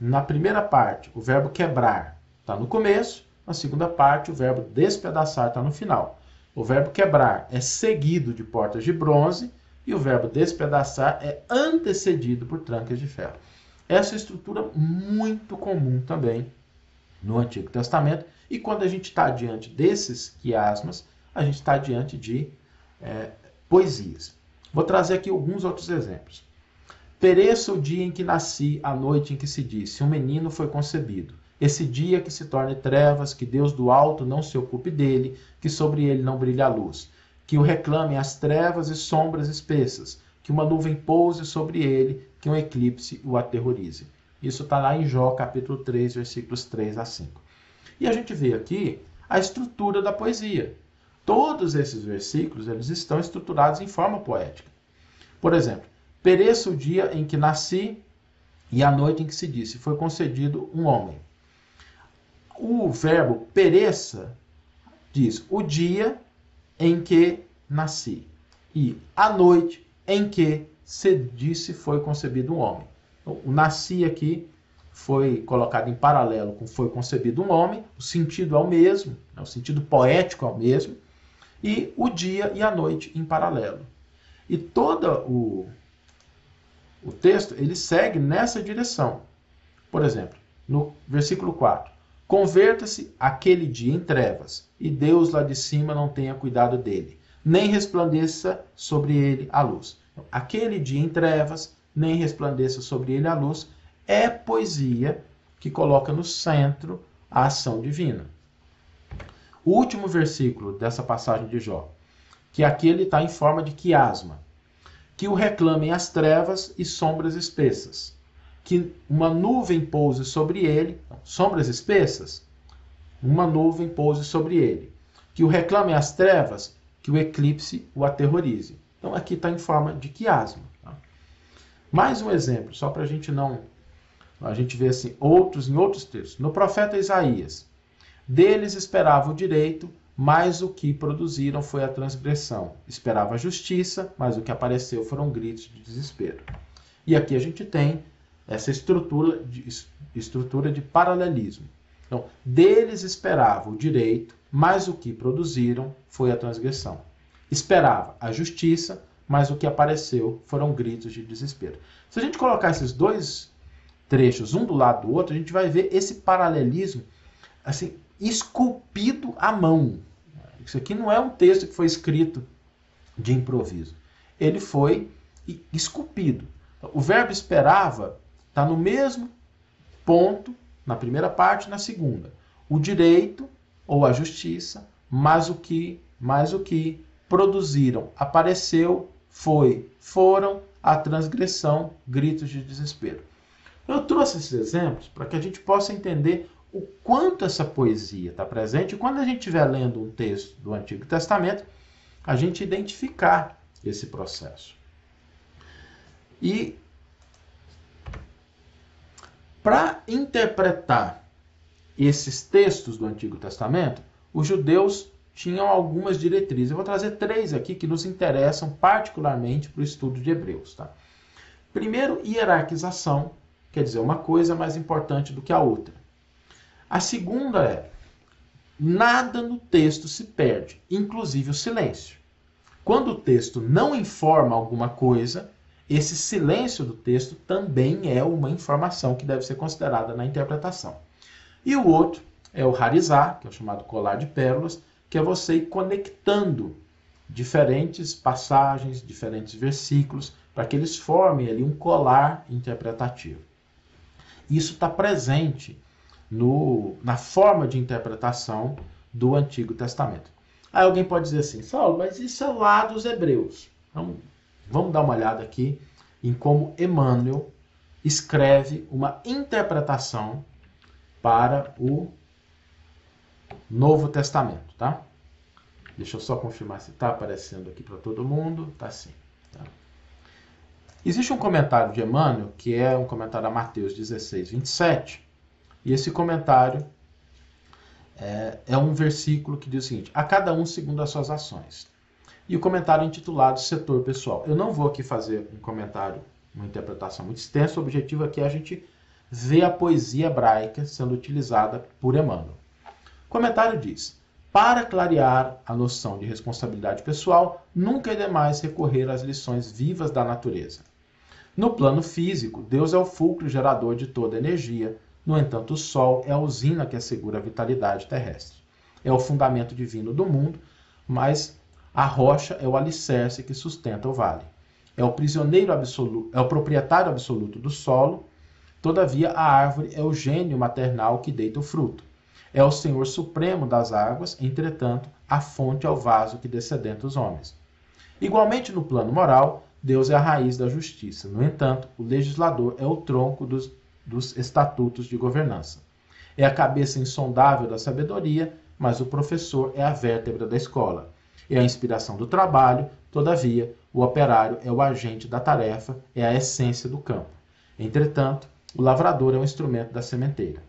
Na primeira parte, o verbo quebrar está no começo, na segunda parte, o verbo despedaçar está no final. O verbo quebrar é seguido de portas de bronze e o verbo despedaçar é antecedido por trancas de ferro. Essa estrutura muito comum também no Antigo Testamento. E quando a gente está diante desses quiasmas, a gente está diante de é, poesias. Vou trazer aqui alguns outros exemplos. Pereça o dia em que nasci, a noite em que se disse: um menino foi concebido. Esse dia que se torne trevas, que Deus do alto não se ocupe dele, que sobre ele não brilhe a luz, que o reclamem as trevas e sombras espessas, que uma nuvem pouse sobre ele, que um eclipse o aterrorize. Isso está lá em Jó, capítulo 3, versículos 3 a 5. E a gente vê aqui a estrutura da poesia. Todos esses versículos eles estão estruturados em forma poética. Por exemplo, pereça o dia em que nasci e a noite em que se disse, foi concedido um homem. O verbo pereça diz o dia em que nasci e a noite em que se disse foi concebido um homem. Então, o nasci aqui foi colocado em paralelo com foi concebido um homem, o sentido é o mesmo, né? o sentido poético é o mesmo, e o dia e a noite em paralelo. E todo o, o texto ele segue nessa direção. Por exemplo, no versículo 4: Converta-se aquele dia em trevas, e Deus lá de cima não tenha cuidado dele, nem resplandeça sobre ele a luz. Então, aquele dia em trevas, nem resplandeça sobre ele a luz, é poesia que coloca no centro a ação divina. O último versículo dessa passagem de Jó, que aqui ele está em forma de quiasma, que o reclamem as trevas e sombras espessas, que uma nuvem pouse sobre ele, sombras espessas, uma nuvem pouse sobre ele, que o reclamem as trevas, que o eclipse o aterrorize. Então aqui está em forma de quiasma. Mais um exemplo, só para a gente não a gente vê assim outros em outros textos. No profeta Isaías, deles esperava o direito, mas o que produziram foi a transgressão. Esperava a justiça, mas o que apareceu foram gritos de desespero. E aqui a gente tem essa estrutura de, estrutura de paralelismo. Então, deles esperava o direito, mas o que produziram foi a transgressão. Esperava a justiça, mas o que apareceu foram gritos de desespero. Se a gente colocar esses dois trechos um do lado do outro, a gente vai ver esse paralelismo assim esculpido à mão. Isso aqui não é um texto que foi escrito de improviso. Ele foi esculpido. O verbo esperava está no mesmo ponto na primeira parte, na segunda. O direito ou a justiça, mas o que, mais o que produziram, apareceu, foi, foram a transgressão, gritos de desespero. Eu trouxe esses exemplos para que a gente possa entender o quanto essa poesia está presente. Quando a gente estiver lendo um texto do Antigo Testamento, a gente identificar esse processo. E para interpretar esses textos do Antigo Testamento, os judeus tinham algumas diretrizes. Eu vou trazer três aqui que nos interessam particularmente para o estudo de Hebreus. Tá? Primeiro, hierarquização quer dizer, uma coisa é mais importante do que a outra. A segunda é: nada no texto se perde, inclusive o silêncio. Quando o texto não informa alguma coisa, esse silêncio do texto também é uma informação que deve ser considerada na interpretação. E o outro é o harizar, que é o chamado colar de pérolas, que é você ir conectando diferentes passagens, diferentes versículos, para que eles formem ali um colar interpretativo. Isso está presente no, na forma de interpretação do Antigo Testamento. Aí alguém pode dizer assim, Saulo, mas isso é lá dos hebreus. Então, vamos dar uma olhada aqui em como Emmanuel escreve uma interpretação para o Novo Testamento, tá? Deixa eu só confirmar se está aparecendo aqui para todo mundo. Tá sim. Tá? Existe um comentário de Emmanuel, que é um comentário a Mateus 16, 27, e esse comentário é, é um versículo que diz o seguinte: a cada um segundo as suas ações. E o comentário é intitulado Setor Pessoal. Eu não vou aqui fazer um comentário, uma interpretação muito extensa, o objetivo aqui é a gente ver a poesia hebraica sendo utilizada por Emmanuel. Comentário diz: para clarear a noção de responsabilidade pessoal, nunca é demais recorrer às lições vivas da natureza. No plano físico, Deus é o fulcro gerador de toda energia, no entanto, o Sol é a usina que assegura a vitalidade terrestre. É o fundamento divino do mundo, mas a rocha é o alicerce que sustenta o vale. É o prisioneiro absoluto, é o proprietário absoluto do solo. Todavia, a árvore é o gênio maternal que deita o fruto. É o Senhor supremo das águas, entretanto, a fonte é o vaso que descedenta os homens. Igualmente, no plano moral, Deus é a raiz da justiça. No entanto, o legislador é o tronco dos dos estatutos de governança. É a cabeça insondável da sabedoria, mas o professor é a vértebra da escola. É a inspiração do trabalho, todavia, o operário é o agente da tarefa, é a essência do campo. Entretanto, o lavrador é um instrumento da sementeira.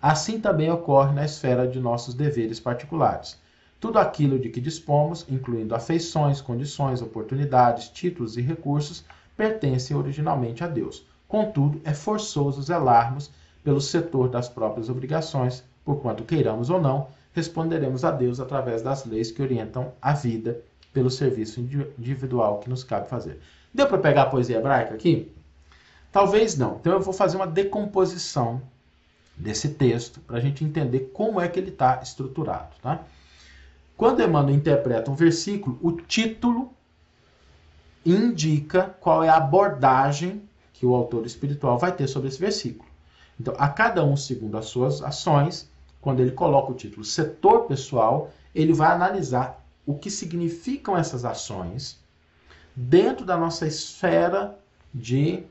Assim também ocorre na esfera de nossos deveres particulares. Tudo aquilo de que dispomos, incluindo afeições, condições, oportunidades, títulos e recursos, pertencem originalmente a Deus. Contudo, é forçoso zelarmos pelo setor das próprias obrigações, porquanto queiramos ou não, responderemos a Deus através das leis que orientam a vida pelo serviço individual que nos cabe fazer. Deu para pegar a poesia hebraica aqui? Talvez não. Então eu vou fazer uma decomposição desse texto para a gente entender como é que ele está estruturado. Tá? Quando Emmanuel interpreta um versículo, o título indica qual é a abordagem que o autor espiritual vai ter sobre esse versículo. Então, a cada um segundo as suas ações, quando ele coloca o título setor pessoal, ele vai analisar o que significam essas ações dentro da nossa esfera de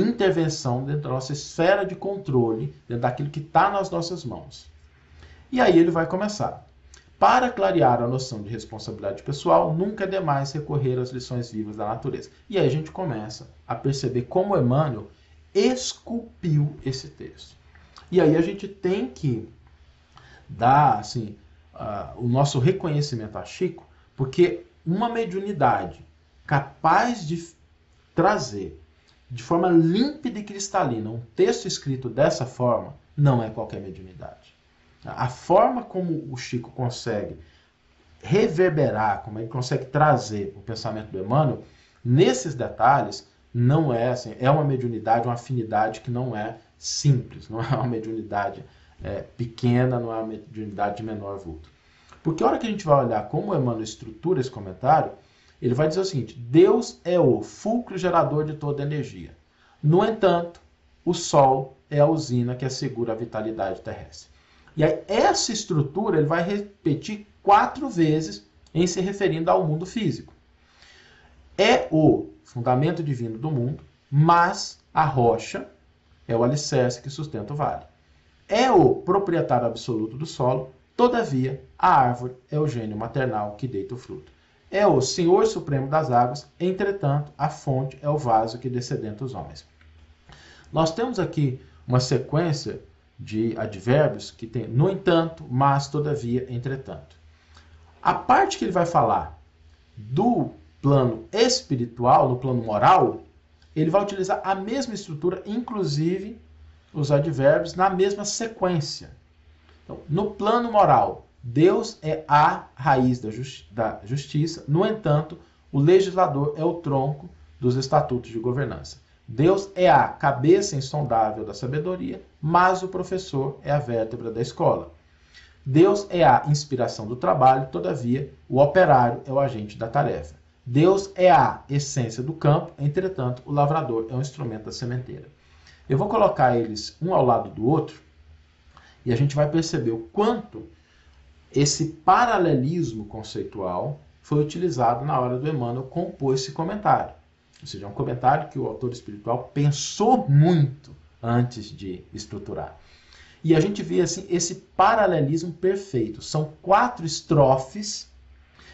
intervenção, dentro da nossa esfera de controle, dentro daquilo que está nas nossas mãos. E aí ele vai começar. Para clarear a noção de responsabilidade pessoal, nunca é demais recorrer às lições vivas da natureza. E aí a gente começa a perceber como Emmanuel esculpiu esse texto. E aí a gente tem que dar assim, uh, o nosso reconhecimento a Chico, porque uma mediunidade capaz de trazer de forma límpida e cristalina um texto escrito dessa forma não é qualquer mediunidade. A forma como o Chico consegue reverberar, como ele consegue trazer o pensamento do Emmanuel, nesses detalhes, não é assim, é uma mediunidade, uma afinidade que não é simples, não é uma mediunidade é, pequena, não é uma mediunidade de menor vulto. Porque a hora que a gente vai olhar como o Emmanuel estrutura esse comentário, ele vai dizer o seguinte: Deus é o fulcro gerador de toda energia. No entanto, o Sol é a usina que assegura a vitalidade terrestre. E aí, essa estrutura ele vai repetir quatro vezes em se referindo ao mundo físico. É o fundamento divino do mundo, mas a rocha é o alicerce que sustenta o vale. É o proprietário absoluto do solo, todavia, a árvore é o gênio maternal que deita o fruto. É o Senhor Supremo das águas, entretanto, a fonte é o vaso que descedenta os homens. Nós temos aqui uma sequência de advérbios que tem no entanto, mas, todavia, entretanto. A parte que ele vai falar do plano espiritual, no plano moral, ele vai utilizar a mesma estrutura, inclusive os advérbios na mesma sequência. Então, no plano moral, Deus é a raiz da, justi da justiça, no entanto, o legislador é o tronco dos estatutos de governança. Deus é a cabeça insondável da sabedoria, mas o professor é a vértebra da escola. Deus é a inspiração do trabalho, todavia, o operário é o agente da tarefa. Deus é a essência do campo, entretanto, o lavrador é um instrumento da sementeira. Eu vou colocar eles um ao lado do outro e a gente vai perceber o quanto esse paralelismo conceitual foi utilizado na hora do Emmanuel compor esse comentário. Ou seja, é um comentário que o autor espiritual pensou muito antes de estruturar. E a gente vê assim esse paralelismo perfeito. São quatro estrofes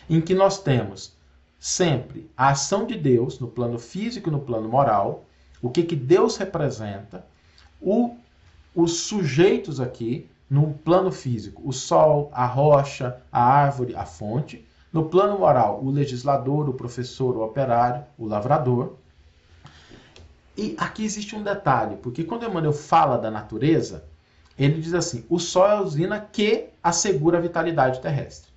em que nós temos sempre a ação de Deus no plano físico e no plano moral, o que, que Deus representa, o, os sujeitos aqui no plano físico, o sol, a rocha, a árvore, a fonte, no plano moral, o legislador, o professor, o operário, o lavrador. E aqui existe um detalhe, porque quando Emmanuel fala da natureza, ele diz assim: o sol é a usina que assegura a vitalidade terrestre.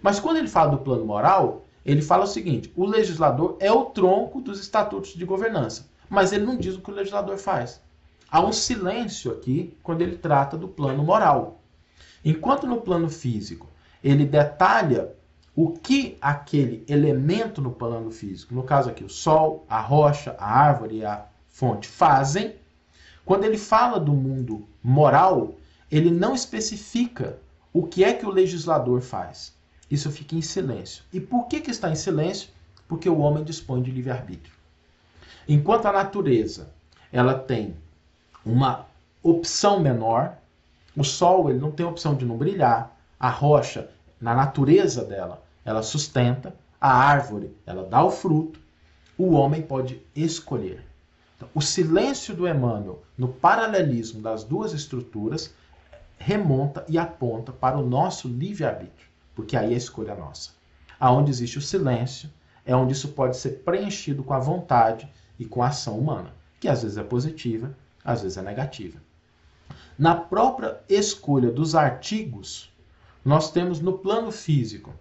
Mas quando ele fala do plano moral, ele fala o seguinte: o legislador é o tronco dos estatutos de governança, mas ele não diz o que o legislador faz. Há um silêncio aqui quando ele trata do plano moral. Enquanto no plano físico ele detalha o que aquele elemento no plano físico, no caso aqui o sol, a rocha, a árvore e a fonte, fazem, quando ele fala do mundo moral, ele não especifica o que é que o legislador faz. Isso fica em silêncio. E por que, que está em silêncio? Porque o homem dispõe de livre-arbítrio. Enquanto a natureza ela tem uma opção menor, o sol ele não tem opção de não brilhar, a rocha, na natureza dela, ela sustenta, a árvore, ela dá o fruto, o homem pode escolher. Então, o silêncio do Emmanuel no paralelismo das duas estruturas remonta e aponta para o nosso livre-arbítrio, porque aí é a escolha é nossa. Aonde existe o silêncio, é onde isso pode ser preenchido com a vontade e com a ação humana, que às vezes é positiva, às vezes é negativa. Na própria escolha dos artigos, nós temos no plano físico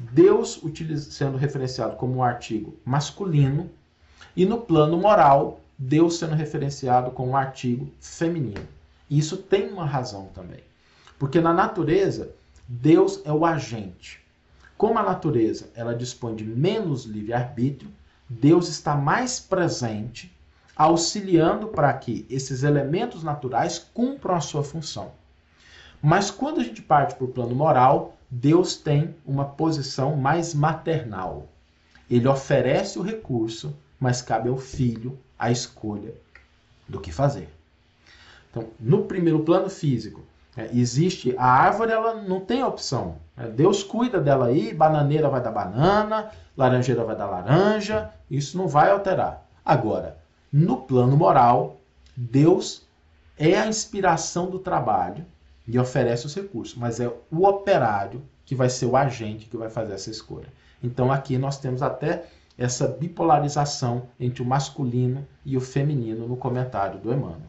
Deus sendo referenciado como um artigo masculino, e no plano moral, Deus sendo referenciado como um artigo feminino. E isso tem uma razão também. Porque na natureza, Deus é o agente. Como a natureza ela dispõe de menos livre-arbítrio, Deus está mais presente, auxiliando para que esses elementos naturais cumpram a sua função. Mas quando a gente parte para o plano moral, Deus tem uma posição mais maternal. Ele oferece o recurso, mas cabe ao filho a escolha do que fazer. Então, no primeiro plano físico, é, existe a árvore, ela não tem opção. É, Deus cuida dela aí, bananeira vai dar banana, laranjeira vai dar laranja, isso não vai alterar. Agora, no plano moral, Deus é a inspiração do trabalho e oferece os recursos, mas é o operário que vai ser o agente que vai fazer essa escolha. Então aqui nós temos até essa bipolarização entre o masculino e o feminino no comentário do Emmanuel.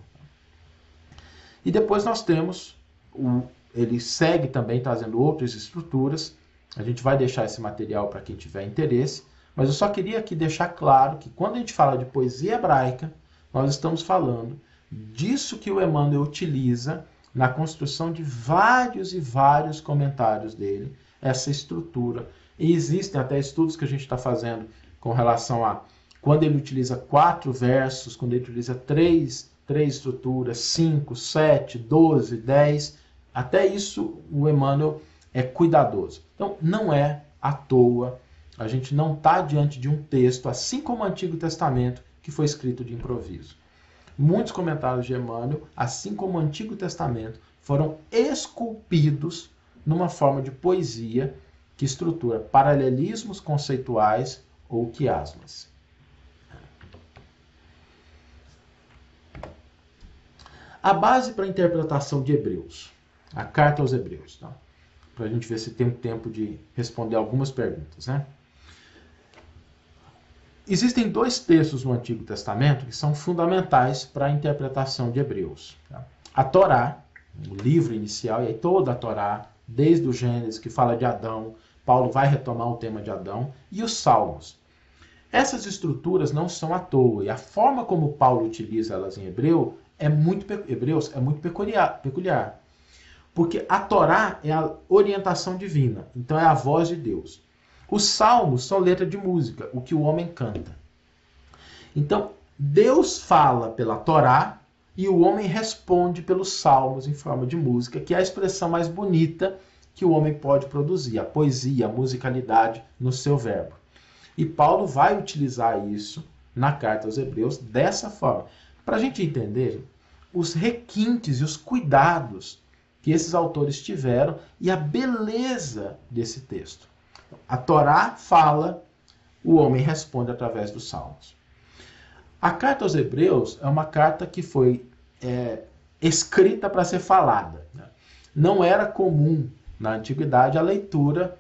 E depois nós temos o, ele segue também trazendo outras estruturas. A gente vai deixar esse material para quem tiver interesse, mas eu só queria aqui deixar claro que quando a gente fala de poesia hebraica, nós estamos falando disso que o Emmanuel utiliza na construção de vários e vários comentários dele, essa estrutura. E existem até estudos que a gente está fazendo com relação a quando ele utiliza quatro versos, quando ele utiliza três, três estruturas, cinco, sete, doze, dez, até isso o Emmanuel é cuidadoso. Então, não é à toa, a gente não está diante de um texto, assim como o Antigo Testamento, que foi escrito de improviso. Muitos comentários de Emmanuel, assim como o Antigo Testamento, foram esculpidos numa forma de poesia que estrutura paralelismos conceituais ou quiasmas. A base para a interpretação de Hebreus, a carta aos Hebreus, tá? para a gente ver se tem tempo de responder algumas perguntas. Né? Existem dois textos no Antigo Testamento que são fundamentais para a interpretação de Hebreus. Tá? A Torá, o livro inicial, e aí toda a Torá, desde o Gênesis, que fala de Adão. Paulo vai retomar o tema de Adão. E os Salmos. Essas estruturas não são à toa, e a forma como Paulo utiliza elas em hebreu é muito, Hebreus é muito peculiar, peculiar. Porque a Torá é a orientação divina, então é a voz de Deus. Os salmos são letra de música, o que o homem canta. Então, Deus fala pela Torá e o homem responde pelos salmos em forma de música, que é a expressão mais bonita que o homem pode produzir, a poesia, a musicalidade no seu verbo. E Paulo vai utilizar isso na carta aos Hebreus dessa forma. Para a gente entender os requintes e os cuidados que esses autores tiveram e a beleza desse texto. A Torá fala, o homem responde através dos salmos. A carta aos Hebreus é uma carta que foi é, escrita para ser falada. Né? Não era comum na antiguidade a leitura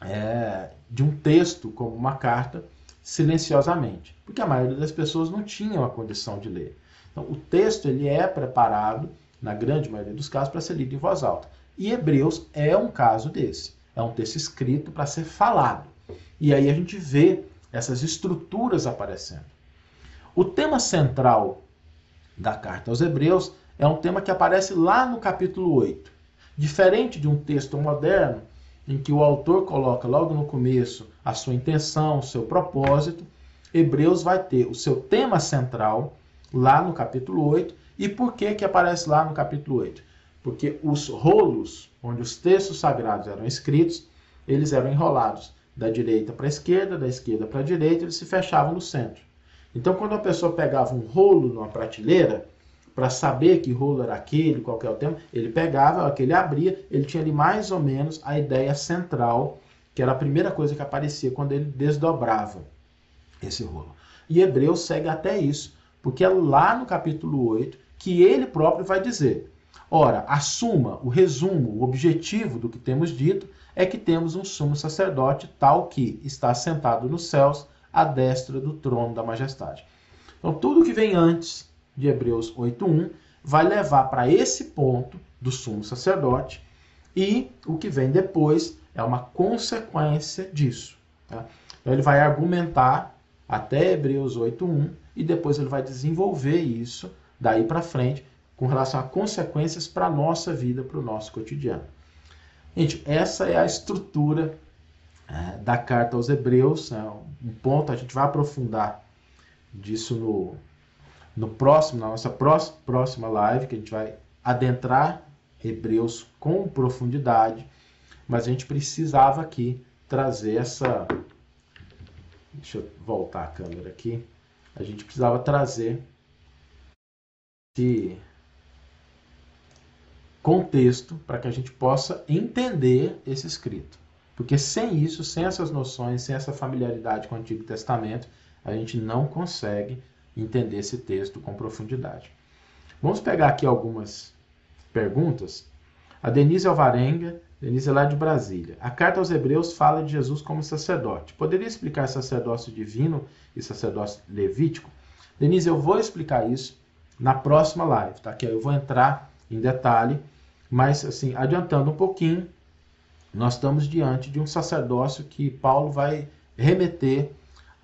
é, de um texto como uma carta silenciosamente, porque a maioria das pessoas não tinham a condição de ler. Então, o texto ele é preparado, na grande maioria dos casos, para ser lido em voz alta. E Hebreus é um caso desse. É um texto escrito para ser falado. E aí a gente vê essas estruturas aparecendo. O tema central da carta aos Hebreus é um tema que aparece lá no capítulo 8. Diferente de um texto moderno, em que o autor coloca logo no começo a sua intenção, o seu propósito, Hebreus vai ter o seu tema central lá no capítulo 8. E por que, que aparece lá no capítulo 8? Porque os rolos onde os textos sagrados eram escritos, eles eram enrolados da direita para a esquerda, da esquerda para a direita, eles se fechavam no centro. Então, quando a pessoa pegava um rolo numa prateleira, para saber que rolo era aquele, qual é o tema, ele pegava, aquele abria, ele tinha ali mais ou menos a ideia central, que era a primeira coisa que aparecia quando ele desdobrava esse rolo. E Hebreus segue até isso, porque é lá no capítulo 8 que ele próprio vai dizer: Ora, a suma, o resumo, o objetivo do que temos dito é que temos um sumo sacerdote tal que está sentado nos céus à destra do trono da majestade. Então, tudo que vem antes de Hebreus 8.1 vai levar para esse ponto do sumo sacerdote e o que vem depois é uma consequência disso. Tá? Então, ele vai argumentar até Hebreus 8.1 e depois ele vai desenvolver isso daí para frente com relação a consequências para a nossa vida, para o nosso cotidiano. Gente, essa é a estrutura é, da carta aos Hebreus, é um ponto, a gente vai aprofundar disso no, no próximo, na nossa próxima live, que a gente vai adentrar Hebreus com profundidade, mas a gente precisava aqui trazer essa. Deixa eu voltar a câmera aqui. A gente precisava trazer esse contexto para que a gente possa entender esse escrito. Porque sem isso, sem essas noções, sem essa familiaridade com o Antigo Testamento, a gente não consegue entender esse texto com profundidade. Vamos pegar aqui algumas perguntas. A Denise Alvarenga, Denise é lá de Brasília. A carta aos Hebreus fala de Jesus como sacerdote. Poderia explicar sacerdócio divino e sacerdócio levítico? Denise, eu vou explicar isso na próxima live, tá? Que eu vou entrar em detalhe, mas assim, adiantando um pouquinho, nós estamos diante de um sacerdócio que Paulo vai remeter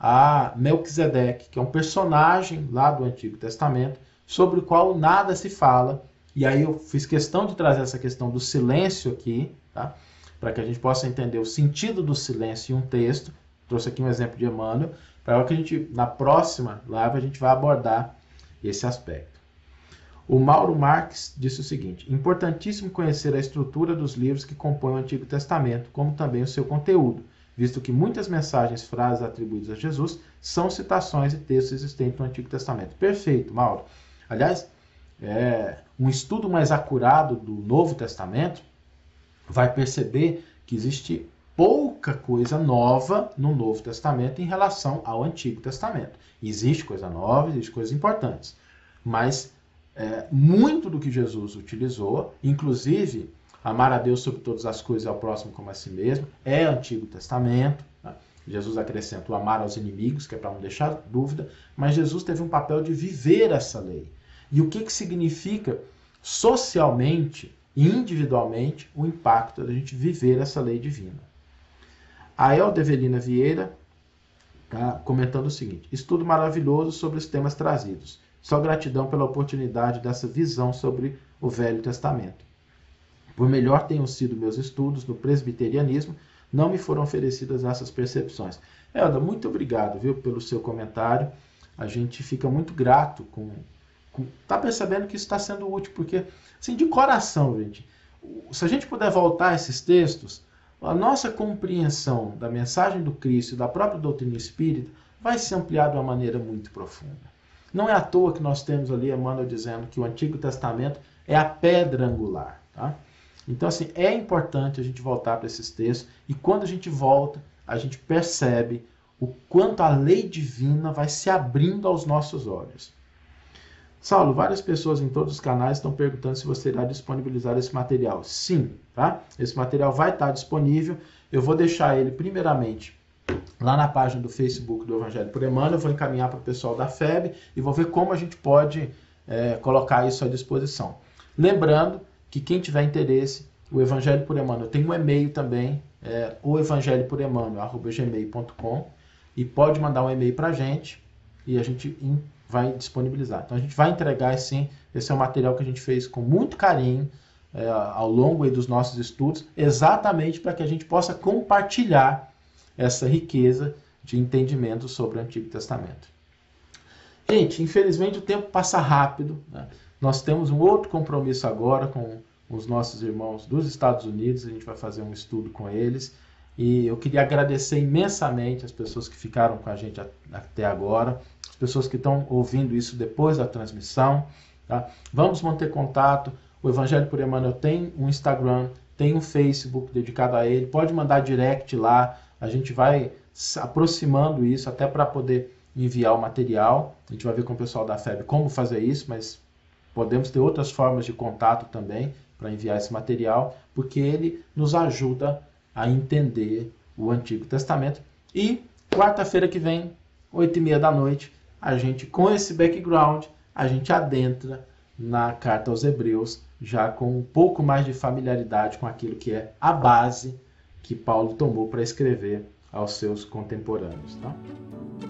a Melquisedeque, que é um personagem lá do Antigo Testamento, sobre o qual nada se fala. E aí eu fiz questão de trazer essa questão do silêncio aqui, tá? para que a gente possa entender o sentido do silêncio em um texto. Trouxe aqui um exemplo de Emmanuel, para que a gente, na próxima live, a gente vai abordar esse aspecto. O Mauro Marques disse o seguinte: importantíssimo conhecer a estrutura dos livros que compõem o Antigo Testamento, como também o seu conteúdo visto que muitas mensagens, frases atribuídas a Jesus são citações e textos existentes no Antigo Testamento. Perfeito, Mauro. Aliás, é, um estudo mais acurado do Novo Testamento vai perceber que existe pouca coisa nova no Novo Testamento em relação ao Antigo Testamento. Existe coisa nova, existe coisas importantes, mas é, muito do que Jesus utilizou, inclusive Amar a Deus sobre todas as coisas e ao próximo como a si mesmo. É Antigo Testamento. Né? Jesus acrescenta o amar aos inimigos, que é para não deixar dúvida. Mas Jesus teve um papel de viver essa lei. E o que, que significa socialmente individualmente o impacto da gente viver essa lei divina. A Eldevelina Vieira está comentando o seguinte: estudo maravilhoso sobre os temas trazidos. Só gratidão pela oportunidade dessa visão sobre o Velho Testamento. Por melhor tenham sido meus estudos no presbiterianismo, não me foram oferecidas essas percepções. Elda, muito obrigado, viu, pelo seu comentário. A gente fica muito grato com, com tá percebendo que isso está sendo útil, porque assim, de coração, gente, se a gente puder voltar a esses textos, a nossa compreensão da mensagem do Cristo e da própria doutrina espírita vai se ampliar de uma maneira muito profunda. Não é à toa que nós temos ali Emmanuel dizendo que o Antigo Testamento é a pedra angular. Tá? Então, assim, é importante a gente voltar para esses textos e quando a gente volta, a gente percebe o quanto a lei divina vai se abrindo aos nossos olhos. Saulo, várias pessoas em todos os canais estão perguntando se você irá disponibilizar esse material. Sim, tá? Esse material vai estar disponível. Eu vou deixar ele primeiramente lá na página do Facebook do Evangelho por Emmanuel, eu vou encaminhar para o pessoal da FEB e vou ver como a gente pode é, colocar isso à disposição. Lembrando que quem tiver interesse, o Evangelho por Emmanuel tem um e-mail também, é, o evangelho por gmail.com e pode mandar um e-mail para a gente e a gente vai disponibilizar. Então a gente vai entregar sim, esse é um material que a gente fez com muito carinho é, ao longo dos nossos estudos, exatamente para que a gente possa compartilhar essa riqueza de entendimento sobre o Antigo Testamento. Gente, infelizmente o tempo passa rápido. Né? Nós temos um outro compromisso agora com os nossos irmãos dos Estados Unidos, a gente vai fazer um estudo com eles. E eu queria agradecer imensamente as pessoas que ficaram com a gente até agora, as pessoas que estão ouvindo isso depois da transmissão. Tá? Vamos manter contato. O Evangelho por Emmanuel tem um Instagram, tem um Facebook dedicado a ele. Pode mandar direct lá. A gente vai aproximando isso até para poder enviar o material. A gente vai ver com o pessoal da FEB como fazer isso, mas podemos ter outras formas de contato também para enviar esse material, porque ele nos ajuda a entender o Antigo Testamento. E quarta-feira que vem, oito e meia da noite, a gente, com esse background, a gente adentra na carta aos Hebreus, já com um pouco mais de familiaridade com aquilo que é a base que Paulo tomou para escrever aos seus contemporâneos. Tá?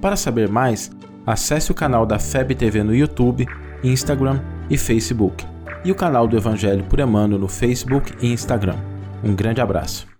Para saber mais, acesse o canal da FEB TV no YouTube, Instagram e Facebook, e o canal do Evangelho por Emmanuel no Facebook e Instagram. Um grande abraço.